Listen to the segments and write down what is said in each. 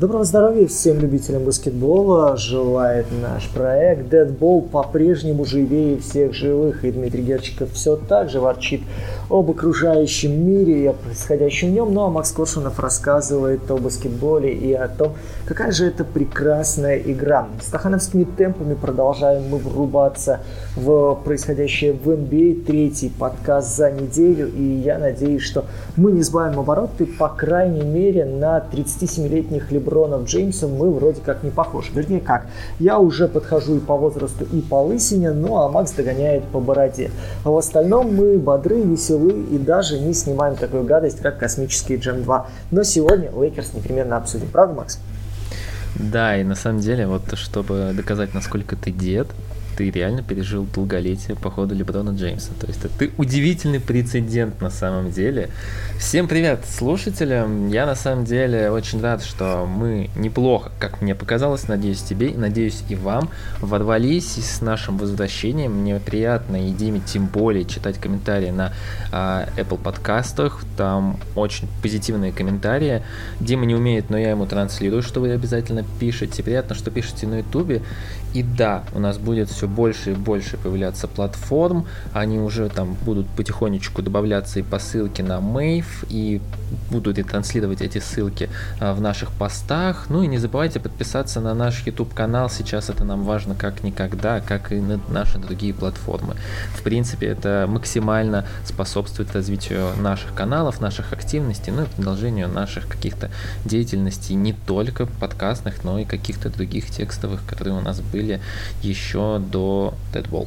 Доброго здоровья всем любителям баскетбола. Желает наш проект. Дедбол по-прежнему живее всех живых. И Дмитрий Герчиков все так же ворчит об окружающем мире и о происходящем в нем. Ну а Макс Коршунов рассказывает о баскетболе и о том, какая же это прекрасная игра. Стахановскими темпами продолжаем мы врубаться в происходящее в NBA. Третий подкаст за неделю. И я надеюсь, что мы не сбавим обороты, по крайней мере, на 37-летних Леброн Леброном Джеймсом мы вроде как не похожи. Вернее как, я уже подхожу и по возрасту, и по лысине, ну а Макс догоняет по бороде. А в остальном мы бодры, веселы и даже не снимаем такую гадость, как космический Джем 2. Но сегодня Лейкерс непременно обсудим. Правда, Макс? Да, и на самом деле, вот чтобы доказать, насколько ты дед, ты реально пережил долголетие по ходу Леброна Джеймса. То есть ты удивительный прецедент на самом деле. Всем привет слушателям. Я на самом деле очень рад, что мы неплохо, как мне показалось, надеюсь тебе надеюсь и вам, ворвались с нашим возвращением. Мне приятно и Диме тем более читать комментарии на а, Apple подкастах. Там очень позитивные комментарии. Дима не умеет, но я ему транслирую, что вы обязательно пишете. Приятно, что пишете на ютубе. И да, у нас будет все больше и больше появляться платформ, они уже там будут потихонечку добавляться и по ссылке на Мейв, и будут и транслировать эти ссылки а, в наших постах. Ну и не забывайте подписаться на наш YouTube канал, сейчас это нам важно как никогда, как и на наши другие платформы. В принципе, это максимально способствует развитию наших каналов, наших активностей, ну и продолжению наших каких-то деятельностей не только подкастных, но и каких-то других текстовых, которые у нас были еще до Deadball.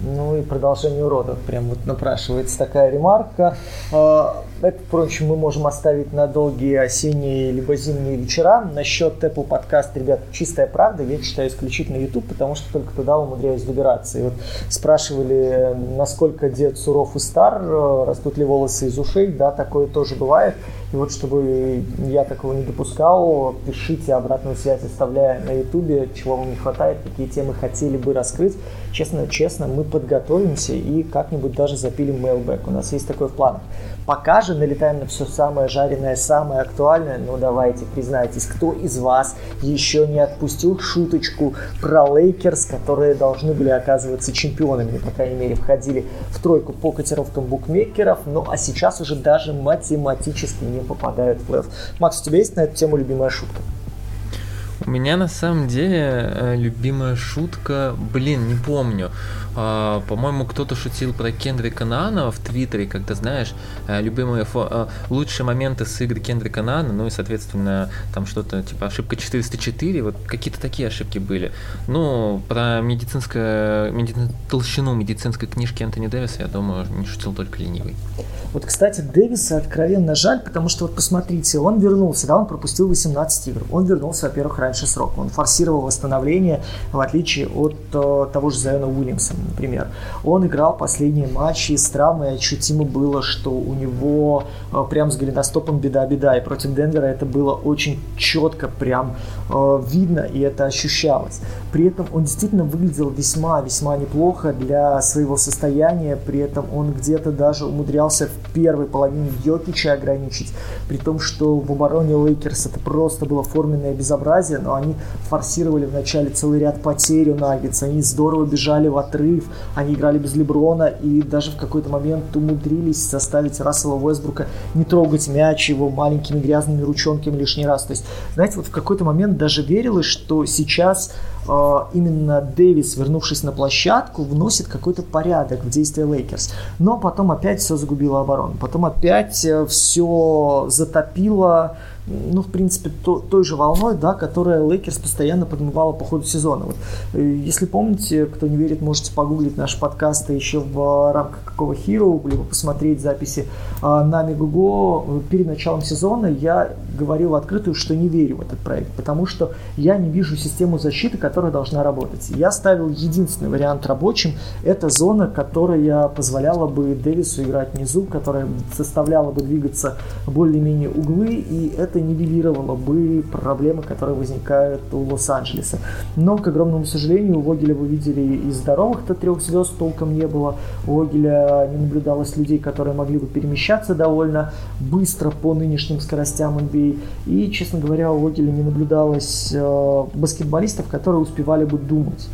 Ну и продолжение уродов. Прям вот напрашивается такая ремарка. А, это, впрочем, мы можем оставить на долгие осенние либо зимние вечера. Насчет Apple подкаст, ребят, чистая правда. Я читаю исключительно YouTube, потому что только туда умудряюсь добираться. И вот спрашивали, насколько дед суров и стар, растут ли волосы из ушей. Да, такое тоже бывает. И вот чтобы я такого не допускал, пишите обратную связь, оставляя на ютубе, чего вам не хватает, какие темы хотели бы раскрыть. Честно, честно, мы подготовимся и как-нибудь даже запилим mailbag. У нас есть такой в планах. Пока же налетаем на все самое жареное, самое актуальное. Ну давайте, признайтесь, кто из вас еще не отпустил шуточку про Лейкерс, которые должны были оказываться чемпионами, по крайней мере, входили в тройку по котировкам букмекеров, ну а сейчас уже даже математически не попадают в плей-офф. Макс, у тебя есть на эту тему любимая шутка? У меня на самом деле э, любимая шутка, блин, не помню. А, по-моему, кто-то шутил про Кендрика Нана в Твиттере, когда, знаешь, э, любимые фо- э, лучшие моменты с игры Кендрика Нана, ну и, соответственно, там что-то типа ошибка 404, вот какие-то такие ошибки были. Ну, про медицинское, меди... толщину медицинской книжки Антони Дэвиса, я думаю, не шутил только ленивый. Вот, кстати, Дэвиса откровенно жаль, потому что вот посмотрите, он вернулся, да, он пропустил 18 игр. Он вернулся, во-первых, раньше срока. Он форсировал восстановление, в отличие от э, того же Зайона Уильямса например. Он играл последние матчи с травмой, ощутимо было, что у него э, прям с голеностопом беда-беда. И против Денвера это было очень четко прям э, видно, и это ощущалось. При этом он действительно выглядел весьма-весьма неплохо для своего состояния. При этом он где-то даже умудрялся в первой половине Йокича ограничить. При том, что в обороне Лейкерс это просто было форменное безобразие, но они форсировали вначале целый ряд потерь у Наггетс. Они здорово бежали в отрыв отрыв, они играли без Леброна и даже в какой-то момент умудрились заставить Рассела Уэсбрука не трогать мяч его маленькими грязными ручонками лишний раз. То есть, знаете, вот в какой-то момент даже верилось, что сейчас э, именно Дэвис, вернувшись на площадку, вносит какой-то порядок в действия Лейкерс. Но потом опять все загубило оборону. Потом опять э, все затопило ну, в принципе, то, той же волной, да, которая Лейкерс постоянно подмывала по ходу сезона. Вот, э, если помните, кто не верит, можете погуглить наши подкасты еще в рамках какого Hero, либо посмотреть записи а, на Megogo. Перед началом сезона я говорил открытую, что не верю в этот проект, потому что я не вижу систему защиты, которая должна работать. Я ставил единственный вариант рабочим, это зона, которая позволяла бы Дэвису играть внизу, которая заставляла бы двигаться более-менее углы, и это это нивелировало бы проблемы, которые возникают у Лос-Анджелеса. Но, к огромному сожалению, у Вогеля вы видели и здоровых-то трех звезд толком не было. У Вогеля не наблюдалось людей, которые могли бы перемещаться довольно быстро по нынешним скоростям NBA. А. И, честно говоря, у Вогеля не наблюдалось э, баскетболистов, которые успевали бы думать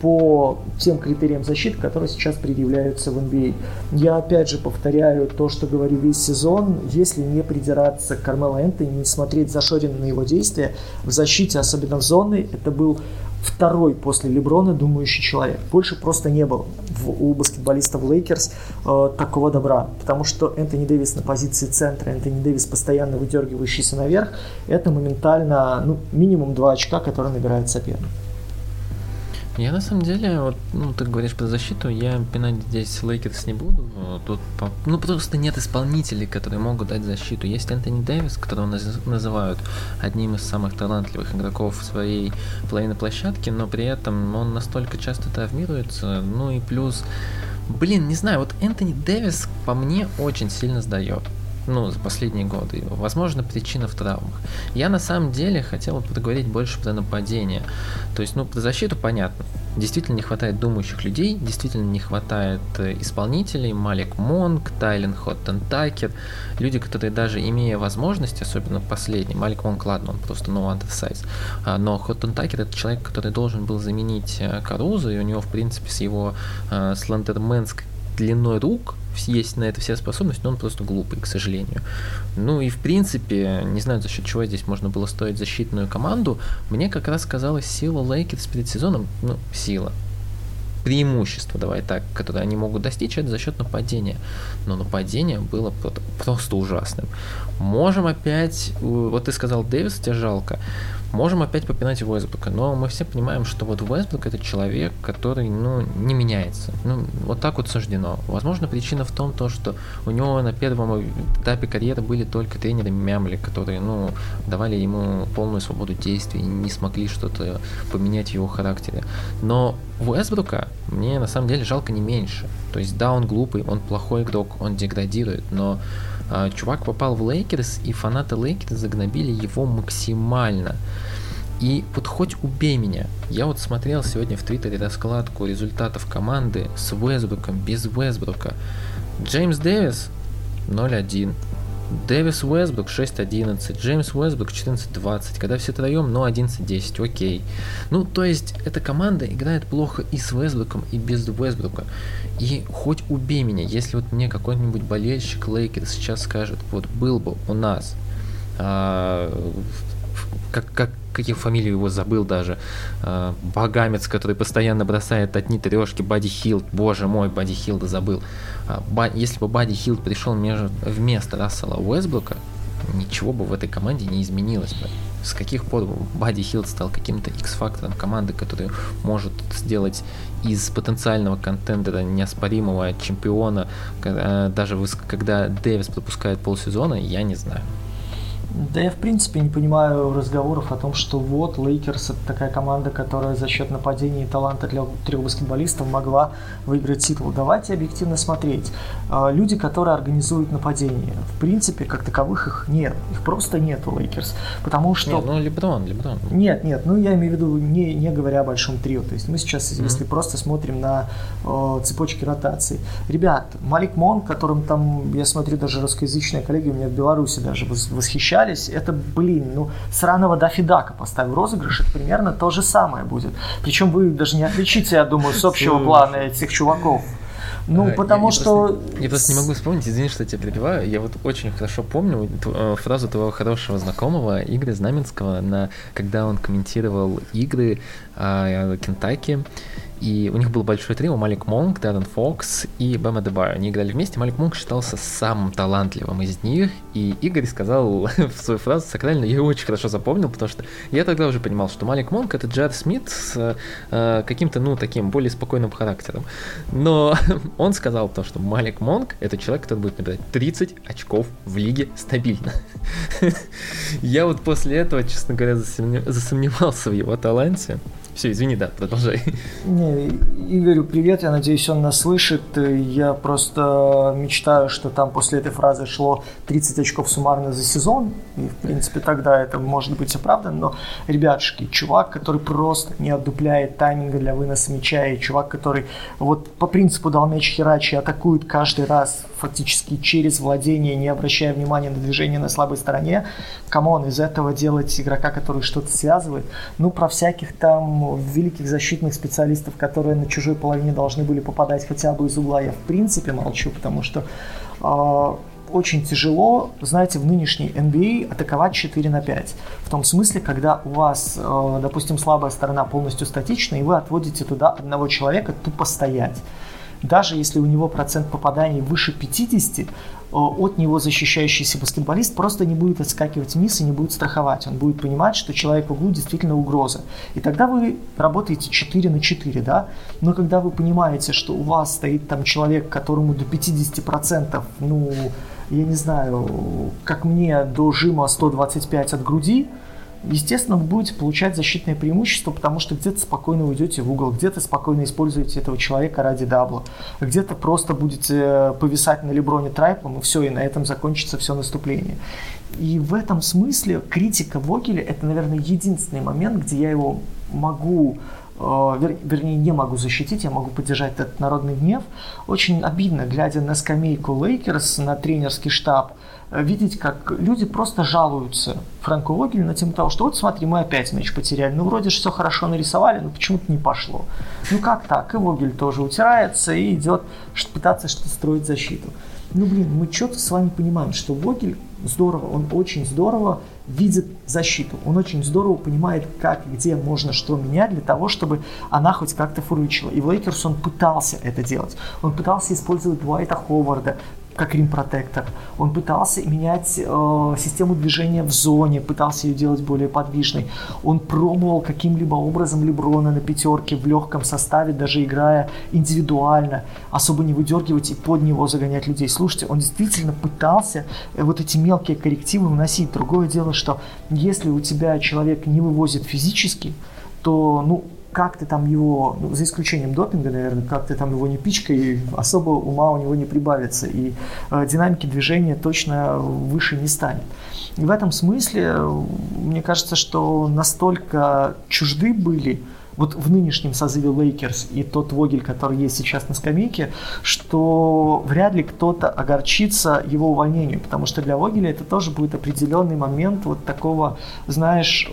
по тем критериям защиты, которые сейчас предъявляются в NBA. А. Я опять же повторяю то, что говорю весь сезон. Если не придираться к Кармело Энтони, не смотреть зашоренно на его действия, в защите, особенно в зоне, это был второй после Леброна думающий человек. Больше просто не было в, у баскетболистов Лейкерс э, такого добра. Потому что Энтони Дэвис на позиции центра, Энтони Дэвис постоянно выдергивающийся наверх, это моментально ну, минимум два очка, которые набирает соперник. Я на самом деле, вот, ну, ты говоришь про защиту, я пинать здесь Лейкерс не буду. Тут, ну, просто нет исполнителей, которые могут дать защиту. Есть Энтони Дэвис, которого называют одним из самых талантливых игроков своей половине площадки, но при этом он настолько часто травмируется. Ну и плюс, блин, не знаю, вот Энтони Дэвис по мне очень сильно сдает ну, за последние годы. Возможно, причина в травмах. Я на самом деле хотел поговорить больше про нападение. То есть, ну, про защиту понятно. Действительно не хватает думающих людей, действительно не хватает э, исполнителей. Малик Монг, Тайлен Хоттен Такер. Люди, которые даже имея возможность, особенно последний, Малик Монг, ладно, он просто no undersize. А, но Хоттен Такер это человек, который должен был заменить э, Каруза, и у него, в принципе, с его э, слендерменской длиной рук есть на это вся способность, но он просто глупый, к сожалению. Ну и в принципе, не знаю, за счет чего здесь можно было строить защитную команду, мне как раз казалось сила Лейкерс перед сезоном, ну, сила, преимущество, давай так, которое они могут достичь, это за счет нападения. Но нападение было просто ужасным. Можем опять, вот ты сказал, Дэвис, тебе жалко. Можем опять попинать Уэсбрука, но мы все понимаем, что вот Уэсбрук это человек, который, ну, не меняется. Ну, вот так вот суждено. Возможно, причина в том, то, что у него на первом этапе карьеры были только тренеры мямли, которые, ну, давали ему полную свободу действий и не смогли что-то поменять в его характере. Но Уэсбрука мне на самом деле жалко не меньше. То есть, да, он глупый, он плохой игрок, он деградирует, но чувак попал в Лейкерс, и фанаты Лейкерс загнобили его максимально. И вот хоть убей меня, я вот смотрел сегодня в Твиттере раскладку результатов команды с Уэсбруком, без Уэсбрука. Джеймс Дэвис 0-1, Дэвис Уэсбрук 6-11, Джеймс Уэсбрук 14-20, когда все втроем, но 11-10, окей. Ну, то есть, эта команда играет плохо и с Уэсбруком, и без Уэсбрука. И хоть убей меня, если вот мне какой-нибудь болельщик Лейкерс сейчас скажет, вот был бы у нас а, как, как, каких фамилию его забыл даже, э, Багамец, который постоянно бросает одни трешки, Бади Хилд, боже мой, Бади Хилда забыл. А, ба, если бы Бади Хилд пришел между, вместо Рассела Уэсбрука, ничего бы в этой команде не изменилось бы. С каких пор Бади Хилд стал каким-то X-фактором команды, который может сделать из потенциального контендера неоспоримого чемпиона, э, даже когда Дэвис пропускает полсезона, я не знаю. Да я в принципе не понимаю разговоров о том, что вот Лейкерс это такая команда, которая за счет нападения и таланта для трех баскетболистов могла выиграть титул. Давайте объективно смотреть. А, люди, которые организуют нападение, в принципе, как таковых их нет. Их просто нет у Лейкерс. Потому что... Нет, ну Леброн, Леброн. Нет, нет, ну я имею в виду не, не говоря о большом трио. То есть мы сейчас, mm-hmm. если просто смотрим на э, цепочки ротации. Ребят, Малик Монк, которым там, я смотрю, даже русскоязычные коллеги у меня в Беларуси даже восхищаются встречались, это, блин, ну, сраного Даффи Дака поставь в розыгрыш, это примерно то же самое будет. Причем вы даже не отличите, я думаю, с общего плана этих чуваков. Ну, а, потому я, что... Я просто, я просто не могу вспомнить, извини, что я тебя перебиваю. Я вот очень хорошо помню э, фразу твоего хорошего знакомого Игоря Знаменского, на, когда он комментировал игры э, Кентаки. И у них был большой трио, Малик Монк, Дэрон Фокс и Бэм Адебайо. Они играли вместе, Малик Монк считался самым талантливым из них, и Игорь сказал в свою фразу сакральную, я очень хорошо запомнил, потому что я тогда уже понимал, что Малик Монг это Джар Смит с э, каким-то, ну, таким более спокойным характером. Но он сказал то, что Малик Монг это человек, который будет набирать 30 очков в лиге стабильно. я вот после этого, честно говоря, засомневался в его таланте Все, извини, да, продолжай. Не, Игорю привет, я надеюсь, он нас слышит. Я просто мечтаю, что там после этой фразы шло 30 очков суммарно за сезон. И, в принципе, тогда это может быть оправдано. Но, ребятушки, чувак, который просто не отдупляет тайминга для выноса мяча, и чувак, который вот по принципу дал мяч херачи, атакует каждый раз фактически через владение, не обращая внимания на движение на слабой стороне. Come on, из этого делать игрока, который что-то связывает. Ну, про всяких там великих защитных специалистов, которые на чужой половине должны были попадать хотя бы из угла, я в принципе молчу, потому что э, очень тяжело, знаете, в нынешней NBA а атаковать 4 на 5. В том смысле, когда у вас, э, допустим, слабая сторона полностью статична, и вы отводите туда одного человека тупо стоять даже если у него процент попаданий выше 50, Э, от него защищающийся баскетболист просто не будет отскакивать вниз и не будет страховать. Он будет понимать, что человек в углу действительно угроза. И тогда вы работаете 4 на 4, да? Но когда вы понимаете, что у вас стоит там человек, которому до 50%, ну, я не знаю, как мне до жима 125 от груди, естественно, вы будете получать защитное преимущество, потому что где-то спокойно уйдете в угол, где-то спокойно используете этого человека ради дабла, где-то просто будете повисать на Леброне Трайпом, и все, и на этом закончится все наступление. И в этом смысле критика Вогеля – это, наверное, единственный момент, где я его могу э, вер, вернее, не могу защитить, я могу поддержать этот народный гнев. Очень обидно, глядя на скамейку Лейкерс, на тренерский штаб, видеть, как люди просто жалуются Фрэнку Вогелю на тему того, что вот смотри, мы опять мяч потеряли. Ну, вроде же все хорошо нарисовали, но почему-то не пошло. Ну, как так? И Вогель тоже утирается и идет пытаться что-то строить защиту. Ну, блин, мы что-то с вами понимаем, что Вогель здорово, он очень здорово видит защиту. Он очень здорово понимает, как и где можно что менять для того, чтобы она хоть как-то фурычила. И в Лейкерс он пытался это делать. Он пытался использовать Дуайта Ховарда, как rim protector. Он пытался менять э, систему движения в зоне, пытался ее делать более подвижной. Он пробовал каким-либо образом Леброна на пятерке в легком составе, даже играя индивидуально, особо не выдергивать и под него загонять людей. Слушайте, он действительно пытался э, вот эти мелкие коррективы вносить. Другое дело, что если у тебя человек не вывозит физически, то, ну, как ты там его, ну, за исключением допинга, наверное, как ты там его не пичкай, особо ума у него не прибавится, и э, динамики движения точно выше не станет. И в этом смысле, мне кажется, что настолько чужды были вот в нынешнем созыве Лейкерс и тот Вогель, который есть сейчас на скамейке, что вряд ли кто-то огорчится его увольнению, потому что для Вогеля это тоже будет определенный момент вот такого, знаешь,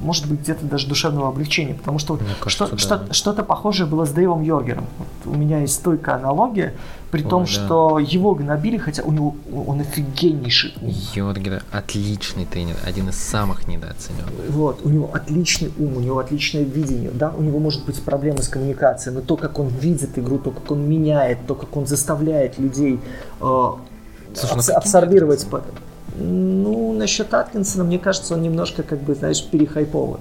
может быть, где-то даже душевного облегчения, потому что кажется, что, да. что, что-то похожее было с Дэйвом Йоргером. Вот у меня есть стойкая аналогия, при Ой, том, да. что его гнобили, хотя у него он офигеннейший ум. Йоргер отличный тренер, один из самых недооцененных. Вот, у него отличный ум, у него отличное видение, да, у него может быть проблемы с коммуникацией, но то, как он видит игру, то, как он меняет, то, как он заставляет людей э, Слушай, абс- ну, абсорбировать... Ну, насчет Аткинсона, мне кажется, он немножко, как бы, знаешь, перехайпован.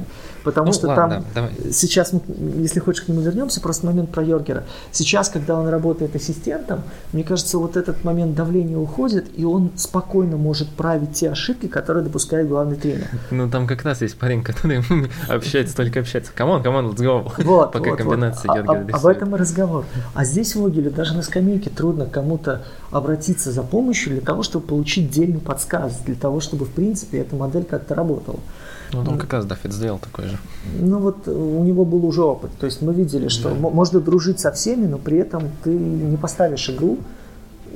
Потому ну, что ладно, там да, сейчас, мы, если хочешь, к нему вернемся, просто момент про Йоргера. Сейчас, когда он работает ассистентом, мне кажется, вот этот момент давления уходит, и он спокойно может править те ошибки, которые допускает главный тренер. Ну, там как раз есть парень, который общается, только общается. Come on, come on, let's go. Вот, Пока вот, комбинация вот. Йоргера а, Об этом и разговор. А здесь Вогелю даже на скамейке трудно кому-то обратиться за помощью для того, чтобы получить дельный подсказ, для того, чтобы, в принципе, эта модель как-то работала. Ну, он как раз Даффит сделал такой же. Ну, вот у него был уже опыт. То есть мы видели, что да. можно дружить со всеми, но при этом ты не поставишь игру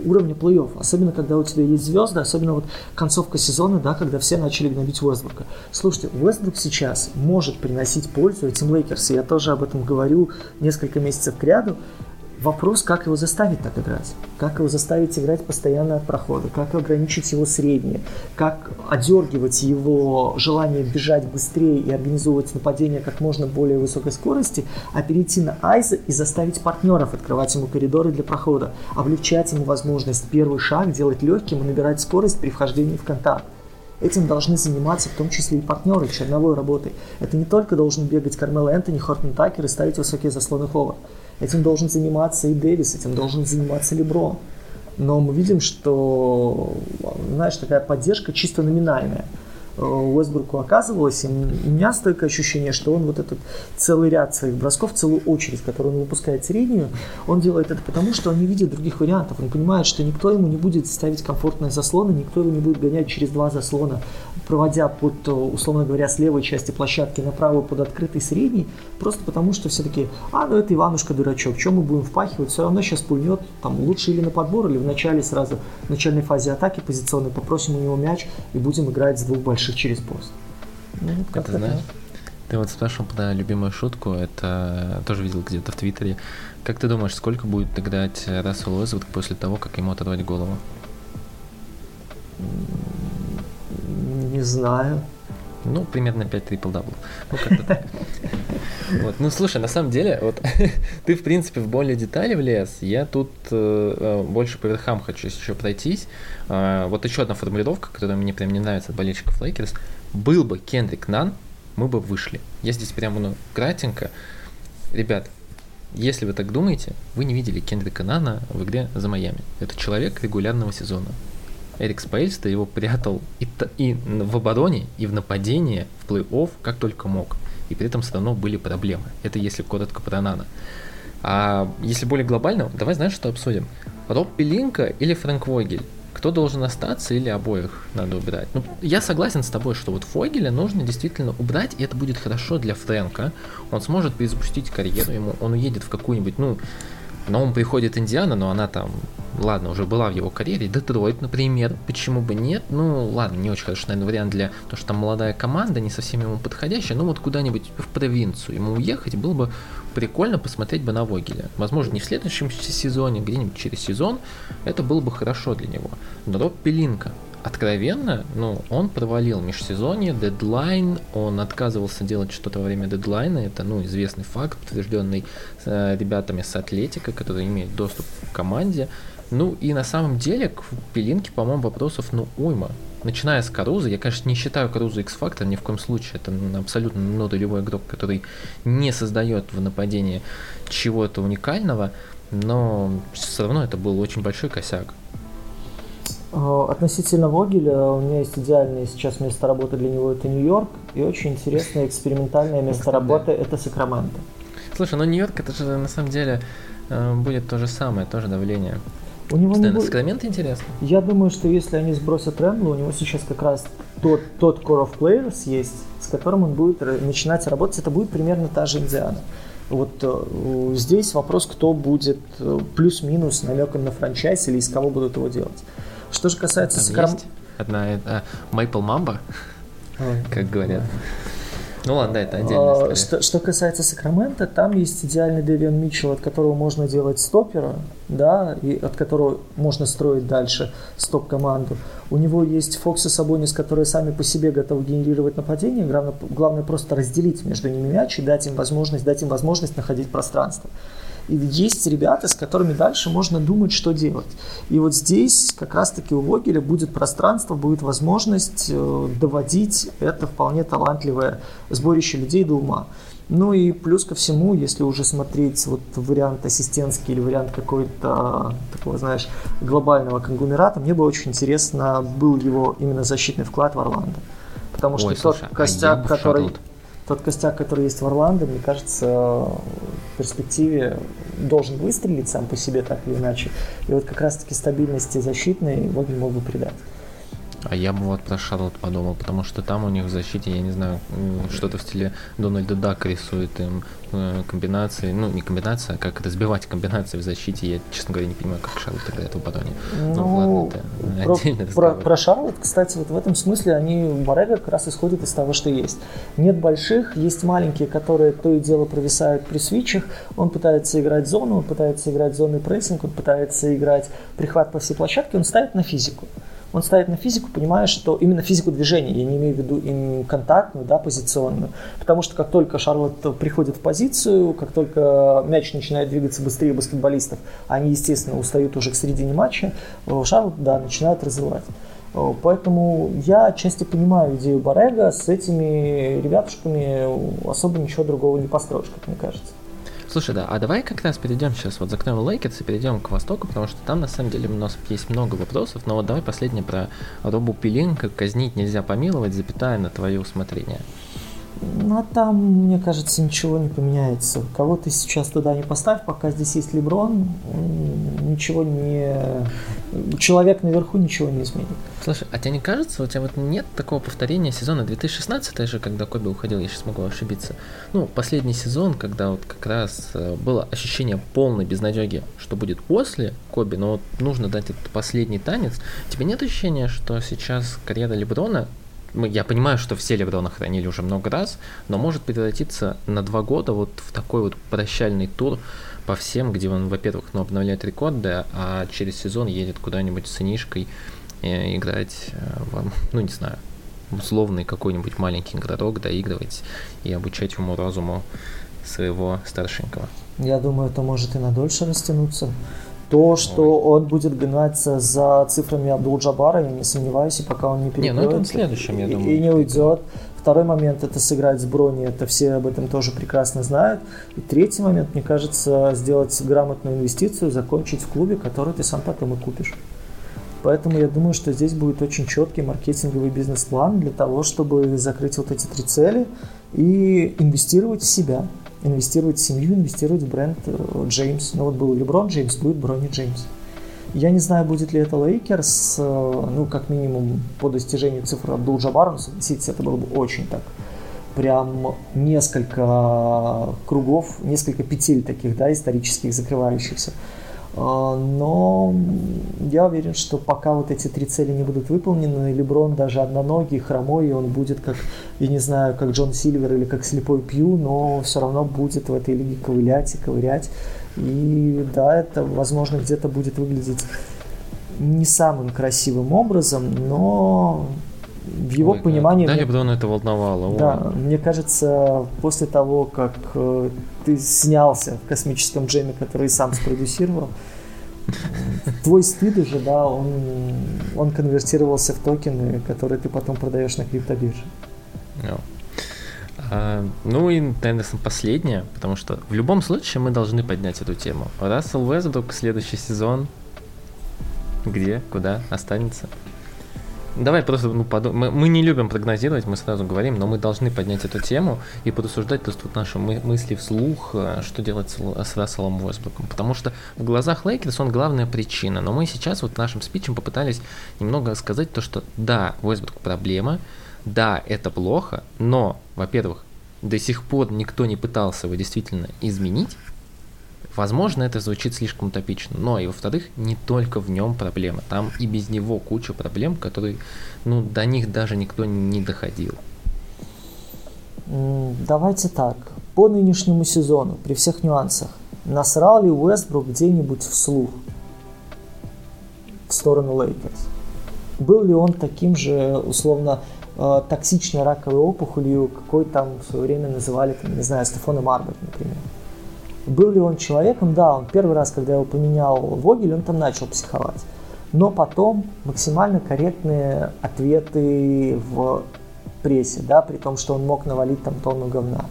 уровня плей-офф. Особенно, когда у тебя есть звезды, особенно вот концовка сезона, да, когда все начали гнобить Уэстбрука. Слушайте, Уэстбрук сейчас может приносить пользу этим Лейкерс, я тоже об этом говорю несколько месяцев к ряду. Вопрос, как его заставить так играть, как его заставить играть постоянно от прохода, как ограничить его среднее, как одергивать его желание бежать быстрее и организовывать нападение как можно более высокой скорости, а перейти на айза и заставить партнеров открывать ему коридоры для прохода, облегчать ему возможность первый шаг делать легким и набирать скорость при вхождении в контакт. Этим должны заниматься в том числе и партнеры черновой работой. Это не только должен бегать Кармел Энтони, Хортон Такер и ставить высокие заслоны Ховард. Этим должен заниматься и Дэвис, этим должен заниматься Леброн. Но мы видим, что, знаешь, такая поддержка чисто номинальная. Э, Уэсбургу оказывалось. И у меня стойкое ощущение, что он вот этот целый ряд своих бросков, целую очередь, которую он выпускает среднюю, он делает это потому, что он не видит других вариантов. Он понимает, что никто ему не будет ставить комфортные заслоны, никто его не будет гонять через два заслона, проводя под, э, условно говоря, с левой части площадки на правую под открытый средний, просто потому что все-таки, а, ну это Иванушка дурачок, чем мы будем впахивать, все равно сейчас пульнет, там лучше или на подбор, или в начале сразу, в начальной фазе атаки позиционной, попросим у него мяч и будем играть с двух больших через пост. Ну, это знаешь, ты вот спрашивал про любимую шутку, это тоже видел где-то в Твиттере. Как ты думаешь, сколько будет играть Рассел Уэзвуд после того, как ему оторвать голову? Не знаю. Ну, примерно 5 трипл дабл. Ну, как-то так. Вот. Ну, слушай, на самом деле, вот ты, в принципе, в более детали влез. Я тут э, э, больше по верхам хочу еще пройтись. Э, вот еще одна формулировка, которая мне прям не нравится от болельщиков Лейкерс. Был бы Кендрик Нан, мы бы вышли. Я здесь прямо, ну, кратенько. Ребят, если вы так думаете, вы не видели Кендрика Нана в игре за Майами. Это человек регулярного сезона. Эрик Спейльста его прятал и, и в обороне, и в нападении, в плей-офф, как только мог. И при этом все равно были проблемы. Это если коротко про Нана. А если более глобально, давай знаешь, что обсудим? Роб Пелинка или Фрэнк Вогель? Кто должен остаться или обоих надо убирать? Ну, я согласен с тобой, что вот Фогеля нужно действительно убрать, и это будет хорошо для Фрэнка. Он сможет перезапустить карьеру, ему он уедет в какую-нибудь, ну, на ум приходит Индиана, но она там, ладно, уже была в его карьере. Детройт, например, почему бы нет? Ну, ладно, не очень хороший, наверное, вариант для того, что там молодая команда, не совсем ему подходящая, но вот куда-нибудь в провинцию ему уехать было бы прикольно посмотреть бы на Вогеля. Возможно, не в следующем сезоне, где-нибудь через сезон, это было бы хорошо для него. Но Роб Пелинка, откровенно, ну, он провалил межсезонье, дедлайн, он отказывался делать что-то во время дедлайна, это, ну, известный факт, подтвержденный э, ребятами с Атлетика, которые имеют доступ к команде. Ну, и на самом деле к Пелинке, по-моему, вопросов, ну, уйма. Начиная с Каруза, я, конечно, не считаю Каруза X-фактор ни в коем случае. Это абсолютно нулевой игрок, который не создает в нападении чего-то уникального, но все равно это был очень большой косяк. Э, относительно Вогеля, у меня есть идеальное сейчас место работы для него, это Нью-Йорк, и очень интересное экспериментальное место работы это Сакраменто. Слушай, ну Нью-Йорк это же на самом деле э, будет то же самое, тоже давление. У него не будет... Сакраменто интересно? Я думаю, что если они сбросят Рэмбла, у него сейчас как раз тот, тот core of players есть, с которым он будет начинать работать. Это будет примерно та же Индиана. Вот э, здесь вопрос, кто будет э, плюс-минус намеком на франчайз или из кого будут его делать. Что же касается Сакраменто... Одна это Maple Mamba, как говорят. Ну ладно, это а, Что, что касается Сакрамента, там есть идеальный Дэвиан Митчелл, от которого можно делать стопера, да, и от которого можно строить дальше стоп-команду. У него есть Фокс и Сабонис, которые сами по себе готовы генерировать нападение. Главное, главное просто разделить между ними мяч и дать им возможность, дать им возможность находить пространство. И есть ребята, с которыми дальше можно думать, что делать. И вот здесь как раз-таки у Вогеля будет пространство, будет возможность э, доводить это вполне талантливое сборище людей до ума. Ну и плюс ко всему, если уже смотреть вот вариант ассистентский или вариант какой-то такого, знаешь, глобального конгломерата, мне бы очень интересно был его именно защитный вклад в Орландо. Потому что Ой, тот слушай, а костяк, а который... Шаттл тот костяк, который есть в Орландо, мне кажется, в перспективе должен выстрелить сам по себе так или иначе. И вот как раз-таки стабильности защитной Вогель мог бы придать. А я бы вот про Шарлот подумал, потому что там у них в защите, я не знаю, что-то в стиле Дональда Дака рисует им э, комбинации, ну не комбинация, а как разбивать комбинации в защите. Я, честно говоря, не понимаю, как Шарлот играет в обороне. Ну, ну ладно, это про, отдельный про, про Шарлот, кстати, вот в этом смысле они, Барега как раз исходит из того, что есть. Нет больших, есть маленькие, которые то и дело провисают при свитчах. Он пытается играть зону, он пытается играть зоны прессинг, он пытается играть прихват по всей площадке, он ставит на физику он ставит на физику, понимая, что именно физику движения, я не имею в виду им контактную, да, позиционную. Потому что как только Шарлот приходит в позицию, как только мяч начинает двигаться быстрее баскетболистов, они, естественно, устают уже к середине матча, э, Шарлотт, да, начинает разрывать. Э, поэтому я отчасти понимаю идею Боррего, с этими ребятушками особо ничего другого не построишь, как мне кажется. Слушай, да, а давай как раз перейдем сейчас, вот закроем Лейкерс и перейдем к Востоку, потому что там на самом деле у нас есть много вопросов, но вот давай последнее про Роба Пелинку, казнить нельзя помиловать, запятая на твое усмотрение. Ну, а там, мне кажется, ничего не поменяется. Кого ты сейчас туда не поставь, пока здесь есть Леброн, ничего не... Человек наверху ничего не изменит. Слушай, а тебе не кажется, у тебя вот нет такого повторения сезона 2016 же, когда Коби уходил, я сейчас могу ошибиться. Ну, последний сезон, когда вот как раз э, было ощущение полной безнадеги, что будет после Коби, но вот нужно дать этот последний танец. Тебе нет ощущения, что сейчас карьера Леброна я понимаю, что все Леброна хранили уже много раз, но может превратиться на два года вот в такой вот прощальный тур по всем, где он, во-первых, ну, обновляет рекорды, а через сезон едет куда-нибудь с сынишкой э, играть, э, в, ну, не знаю, условный какой-нибудь маленький городок, доигрывать и обучать ему разуму своего старшенького. Я думаю, это может и на дольше растянуться. То, что Ой. он будет гнаться за цифрами Абдул-Джабара, я не сомневаюсь, и пока он не перекроет. Не, ну это в следующем, я думаю. И, не уйдет. Второй момент – это сыграть с Брони, это все об этом тоже прекрасно знают. И третий момент, мне кажется, сделать грамотную инвестицию, закончить в клубе, который ты сам потом и купишь. Поэтому я думаю, что здесь будет очень четкий маркетинговый бизнес-план для того, чтобы закрыть вот эти три цели и инвестировать в себя инвестировать в семью, инвестировать в бренд э, Джеймс. Ну вот был Леброн Джеймс, будет Брони Джеймс. Я не знаю, будет ли это Лейкерс, э, ну, как минимум, по достижению цифр Абдул Джабар, но согласитесь, это было бы очень так. Прям несколько кругов, несколько петель таких, да, исторических, закрывающихся. А, но я уверен, что пока вот эти три цели не будут выполнены, Леброн даже одноногий, хромой, он будет как, я не знаю, как Джон Сильвер или как слепой Пью, но все равно будет в этой лиге ковылять и ковырять. И да, это, возможно, где-то будет выглядеть не самым красивым образом, но в его Ой, понимании... Да, мне, Леброна это волновало. Да, Ой. мне кажется, после того, как э, ты снялся в космическом джеме, который сам спродюсировал, твой стыд уже, да, он, он конвертировался в токены, которые ты потом продаешь на криптобирже. No. А, ну и, наверное, последнее, потому что в любом случае мы должны поднять эту тему. Рассел Вестбрук следующий сезон где, куда останется? Давай просто, ну, подум... мы, мы не любим прогнозировать, мы сразу говорим, но мы должны поднять эту тему и пообсуждать то есть, вот наши мы, мысли вслух, э, что делать с, с Расселом Уэстбруком. Потому что в глазах Лейкерс он главная причина. Но мы сейчас вот нашим спичем попытались немного сказать то, что да, Уэстбрук проблема, да, это плохо, но, во-первых, до сих пор никто не пытался его действительно изменить, Возможно, это звучит слишком утопично, но и во-вторых, не только в нем проблема. Там и без него куча проблем, которые, ну, до них даже никто не доходил. Давайте так. По нынешнему сезону, при всех нюансах, насрал ли Уэстбрук где-нибудь вслух в сторону Лейкерс? Был ли он таким же, условно, э, токсичной раковой опухолью, какой там в свое время называли, там, не знаю, Стефона Марбери, например? Был ли он человеком? Да, он первый раз, когда его поменял Вогель, он там начал психовать. Но потом максимально корректные ответы в прессе, да, при том, что он мог навалить там тонну говна.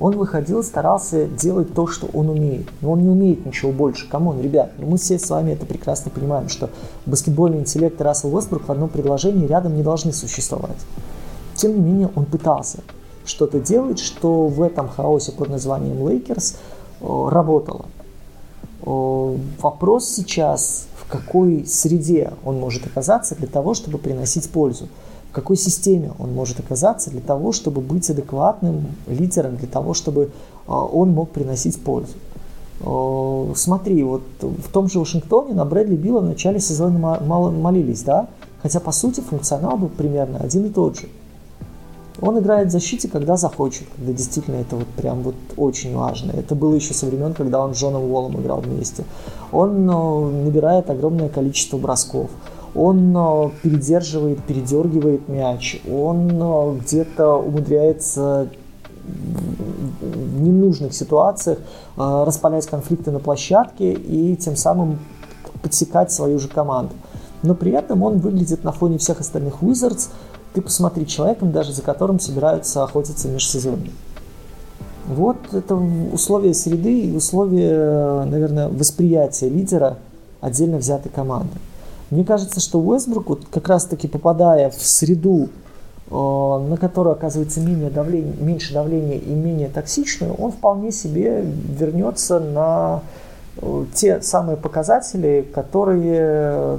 Он выходил, старался делать то, что он умеет. Но он не умеет ничего больше. Come on, ребят, ну мы все с вами это прекрасно понимаем, что баскетбольный интеллект Рассел Уэстбрук в одном предложении рядом не должны существовать. Тем не менее, он пытался что-то делать, что в этом хаосе под названием Лейкерс – работало. Э, вопрос сейчас, в какой среде он может оказаться для того, чтобы приносить пользу. В какой системе он может оказаться для того, чтобы быть адекватным лидером, для того, чтобы э, он мог приносить пользу. Смотри, вот в том же Вашингтоне на Брэдли Билла в начале сезона молились, да? Хотя, по сути, функционал был примерно один и тот же. Он играет в защите, когда захочет, когда действительно это вот прям вот очень важно. Это было еще со времен, когда он с Джоном Уоллом играл вместе. Он э, набирает огромное количество бросков. Он э, передерживает, передергивает мяч. Он э, где-то умудряется в ненужных ситуациях распалять конфликты на площадке и тем самым подсекать свою же команду. Но при этом он выглядит на фоне всех остальных Wizards ты посмотри человеком, даже за которым собираются охотиться межсезонье. Вот это условия среды и условия, наверное, восприятия лидера отдельно взятой команды. Мне кажется, что Уэсбрук, вот как раз-таки попадая в среду, э, на которую оказывается менее давление, меньше давления и менее токсичную, он вполне себе вернется на э, те самые показатели, которые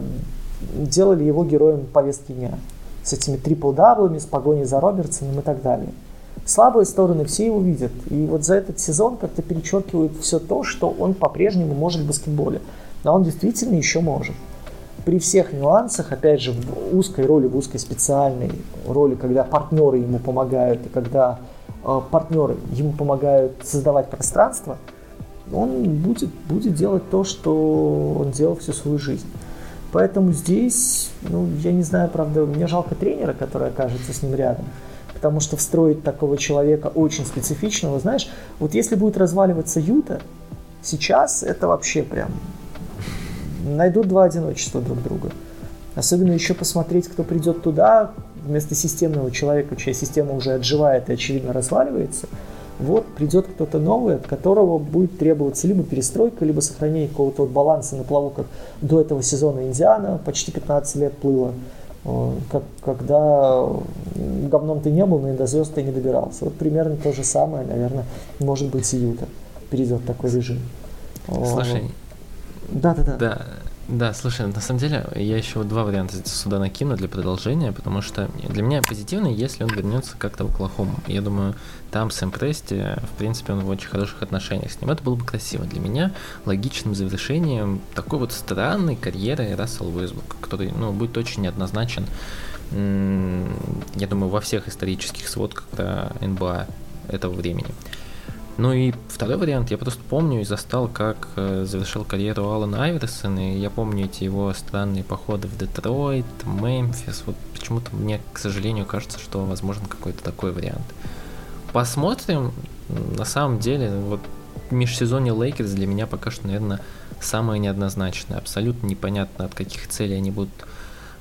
делали его героем повестки дня. С этими трипл-даблами, с погоней за Робертсоном и так далее слабые стороны все его видят. И вот за этот сезон как-то перечеркивает все то, что он по-прежнему может в баскетболе. Но он действительно еще может. При всех нюансах, опять же, в узкой роли, в узкой специальной роли, когда партнеры ему помогают, и когда э, партнеры ему помогают создавать пространство, он будет, будет делать то, что он делал всю свою жизнь. Поэтому здесь, ну, я не знаю, правда, мне жалко тренера, который окажется с ним рядом потому что встроить такого человека очень специфичного, знаешь, вот если будет разваливаться Юта, сейчас это вообще прям найдут два одиночества друг друга. Особенно еще посмотреть, кто придет туда, вместо системного человека, чья система уже отживает и очевидно разваливается, вот придет кто-то новый, от которого будет требоваться либо перестройка, либо сохранение какого-то вот баланса на плаву, как до этого сезона Индиана почти 15 лет плыла. Э, как, когда говном ты не был, но и до звезд ты не добирался. Вот примерно то же самое, наверное, может быть и Юта перейдет такой режим. Слушай, да, да, да. Да, да, слушай, на самом деле я еще два варианта сюда накину для продолжения, потому что для меня позитивный, если он вернется как-то в Оклахому. Я думаю, там Сэм Прести, в принципе, он в очень хороших отношениях с ним. Это было бы красиво. Для меня логичным завершением такой вот странной карьеры Рассел Уэсбук, который, ну, будет очень неоднозначен, я думаю, во всех исторических сводках про НБА этого времени. Ну и второй вариант, я просто помню и застал, как э, завершил карьеру Алан Айверсон, и я помню эти его странные походы в Детройт, Мемфис, вот почему-то мне, к сожалению, кажется, что возможен какой-то такой вариант. Посмотрим, на самом деле, вот межсезонье Лейкерс для меня пока что, наверное, самое неоднозначное. Абсолютно непонятно, от каких целей они будут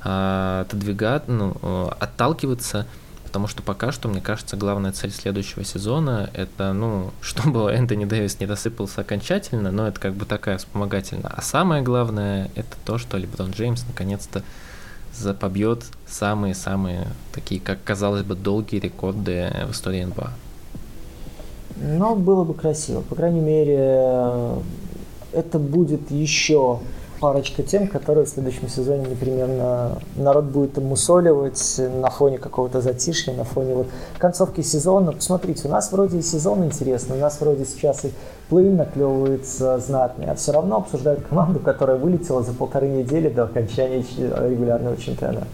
а, отодвигать, ну, э, отталкиваться. Потому что пока что, мне кажется, главная цель следующего сезона это, ну, чтобы Энтони Дэвис не рассыпался окончательно, но это как бы такая вспомогательная. А самое главное это то, что Леброн Джеймс наконец-то побьет самые-самые такие, как казалось бы, долгие рекорды в истории НБА. Ну, было бы красиво. По крайней мере, это будет еще парочка тем, которые в следующем сезоне непременно народ будет мусоливать на фоне какого-то затишья, на фоне вот концовки сезона. Посмотрите, у нас вроде и сезон интересный, у нас вроде сейчас и плей наклевывается знатный, а все равно обсуждают команду, которая вылетела за полторы недели до окончания регулярного чемпионата.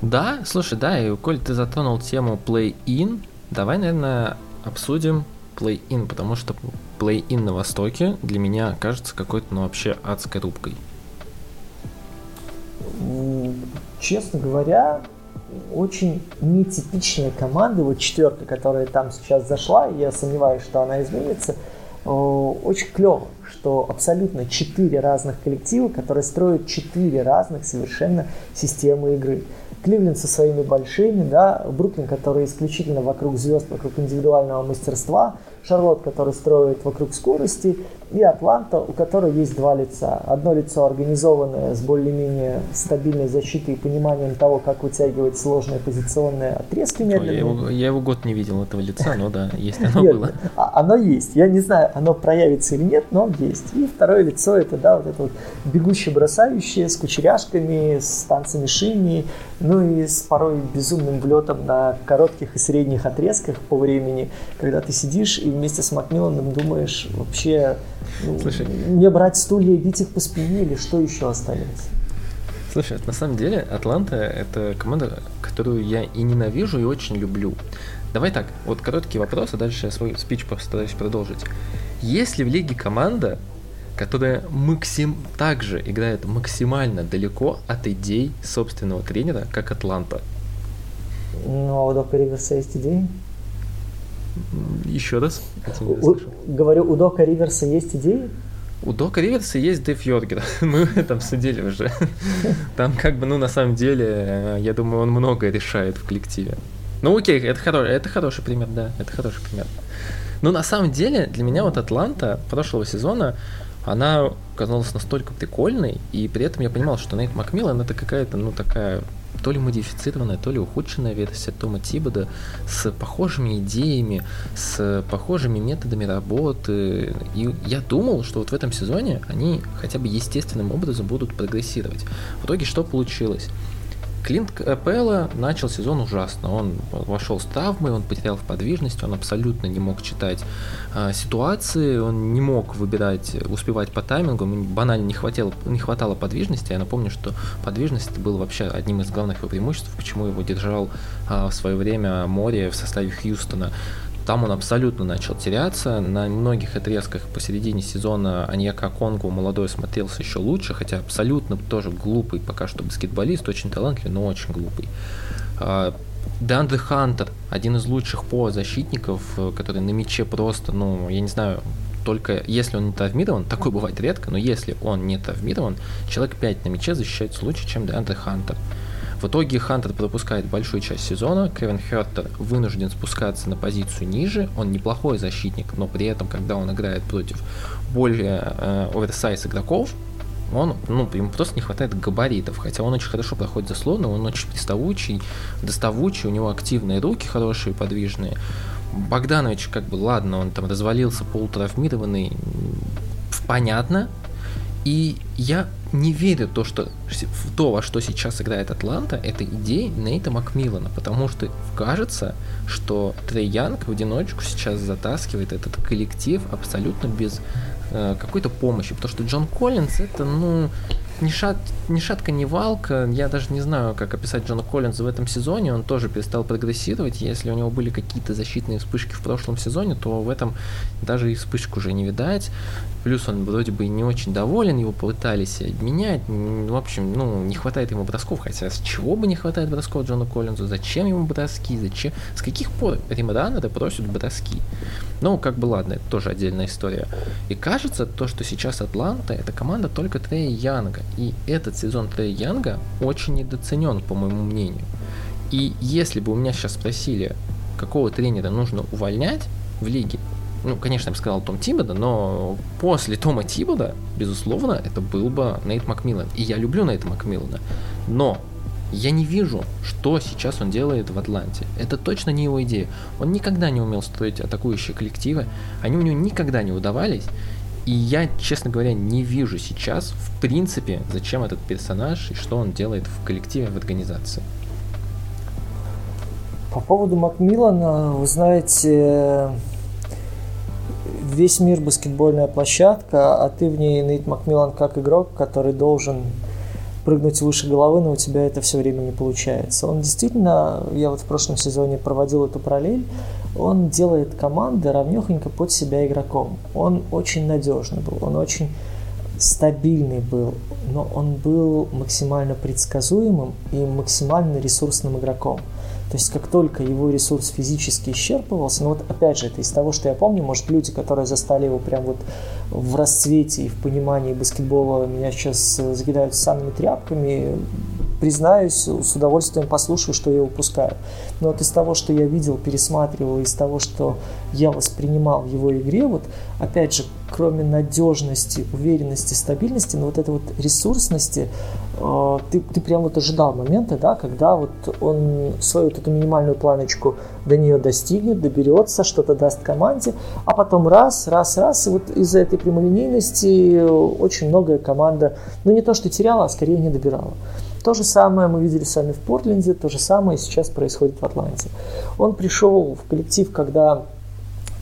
Да, слушай, да, и коль ты затронул тему play-in, давай, наверное, обсудим play-in, потому что плей-ин на Востоке для меня кажется какой-то, ну, вообще адской рубкой. Честно говоря, очень нетипичная команда, вот четверка, которая там сейчас зашла, я сомневаюсь, что она изменится, очень клево, что абсолютно четыре разных коллектива, которые строят четыре разных совершенно системы игры. Кливленд со своими большими, да, Бруклин, который исключительно вокруг звезд, вокруг индивидуального мастерства, Шарлот, который строит вокруг скорости, и Атланта, у которой есть два лица. Одно лицо организованное с более-менее стабильной защитой и пониманием того, как вытягивать сложные позиционные отрезки медленно. Я его, я его год не видел, этого лица, но да, есть оно нет, было. А, оно есть. Я не знаю, оно проявится или нет, но есть. И второе лицо, это, да, вот это вот бегущее бросающее с кучеряшками, с танцами шини, ну и с порой безумным влетом на коротких и средних отрезках по времени, когда ты сидишь и вместе с Макмилланом думаешь вообще, ну, Слушай, мне брать стулья и бить их по спине или что еще остается? Слушай, на самом деле Атланта это команда, которую я и ненавижу, и очень люблю. Давай так, вот короткий вопрос, а дальше я свой спич постараюсь продолжить. Есть ли в лиге команда, которая максим также играет максимально далеко от идей собственного тренера, как Атланта? Ну, а у Дока Риверса есть идеи? Еще раз. У, говорю, у Дока Риверса есть идеи? У Дока Риверса есть Дэйв Йоргер. Мы это обсудили уже. Там как бы, ну, на самом деле, я думаю, он многое решает в коллективе. Ну окей, это хороший, это хороший пример, да, это хороший пример. Но на самом деле для меня вот Атланта прошлого сезона, она казалась настолько прикольной, и при этом я понимал, что Нейт Макмиллан это какая-то, ну, такая то ли модифицированная, то ли ухудшенная версия Тома Тибода с похожими идеями, с похожими методами работы. И я думал, что вот в этом сезоне они хотя бы естественным образом будут прогрессировать. В итоге что получилось? Клинт Капелла начал сезон ужасно. Он вошел с травмой, он потерял в подвижности, он абсолютно не мог читать э, ситуации, он не мог выбирать, успевать по таймингу, ему банально не хватало, не хватало подвижности. Я напомню, что подвижность был вообще одним из главных его преимуществ, почему его держал э, в свое время море в составе Хьюстона. Там он абсолютно начал теряться. На многих отрезках посередине сезона Аньяка Конгу молодой смотрелся еще лучше, хотя абсолютно тоже глупый пока что баскетболист, очень талантливый, но очень глупый. А, Деандре Хантер, один из лучших по защитников, который на мяче просто, ну, я не знаю, только если он не травмирован, такое бывает редко, но если он не травмирован, человек 5 на мяче защищается лучше, чем Деандре Хантер. В итоге Хантер пропускает большую часть сезона, Кевин Хертер вынужден спускаться на позицию ниже, он неплохой защитник, но при этом, когда он играет против более э, оверсайз игроков, он, ну, ему просто не хватает габаритов, хотя он очень хорошо проходит заслоны, он очень приставучий, доставучий, у него активные руки хорошие, подвижные. Богданович, как бы, ладно, он там развалился полутравмированный, понятно, и я не верю то, что, в то, во что сейчас играет Атланта, это идея Нейта Макмиллана, потому что кажется, что Трей Янг в одиночку сейчас затаскивает этот коллектив абсолютно без э, какой-то помощи, потому что Джон Коллинз это, ну, ни, шат, ни шатка, ни валка. Я даже не знаю, как описать Джона Коллинза в этом сезоне. Он тоже перестал прогрессировать. Если у него были какие-то защитные вспышки в прошлом сезоне, то в этом даже и вспышку уже не видать. Плюс он вроде бы не очень доволен, его пытались менять. В общем, ну, не хватает ему бросков. Хотя с чего бы не хватает бросков Джону Коллинзу? Зачем ему броски? Зачем? С каких пор Римаданада просят броски? Ну, как бы ладно, это тоже отдельная история. И кажется, то, что сейчас Атланта, это команда только Трея Янга. И этот сезон Трея Янга очень недооценен, по моему мнению. И если бы у меня сейчас спросили, какого тренера нужно увольнять в лиге, ну, конечно, я бы сказал Том Тибода, но после Тома Тибода, безусловно, это был бы Нейт Макмиллан. И я люблю Нейта Макмиллана. Но я не вижу, что сейчас он делает в Атланте. Это точно не его идея. Он никогда не умел строить атакующие коллективы. Они у него никогда не удавались. И я, честно говоря, не вижу сейчас, в принципе, зачем этот персонаж и что он делает в коллективе, в организации. По поводу Макмиллана, вы знаете, весь мир баскетбольная площадка, а ты в ней, Нейт Макмиллан, как игрок, который должен прыгнуть выше головы, но у тебя это все время не получается. Он действительно, я вот в прошлом сезоне проводил эту параллель, он делает команды равнехонько под себя игроком. Он очень надежный был, он очень стабильный был, но он был максимально предсказуемым и максимально ресурсным игроком. То есть как только его ресурс физически исчерпывался, ну вот опять же, это из того, что я помню, может люди, которые застали его прям вот в расцвете и в понимании баскетбола, меня сейчас закидают самыми тряпками, признаюсь, с удовольствием послушаю, что я упускаю. Но вот из того, что я видел, пересматривал, из того, что я воспринимал в его игре, вот опять же, кроме надежности, уверенности, стабильности, но вот этой вот ресурсности, э, ты, ты прям вот ожидал момента, да, когда вот он свою вот эту минимальную планочку до нее достигнет, доберется, что-то даст команде, а потом раз, раз, раз, и вот из-за этой прямолинейности очень многое команда, ну не то что теряла, а скорее не добирала. То же самое мы видели с вами в Портленде, то же самое сейчас происходит в Атланте. Он пришел в коллектив, когда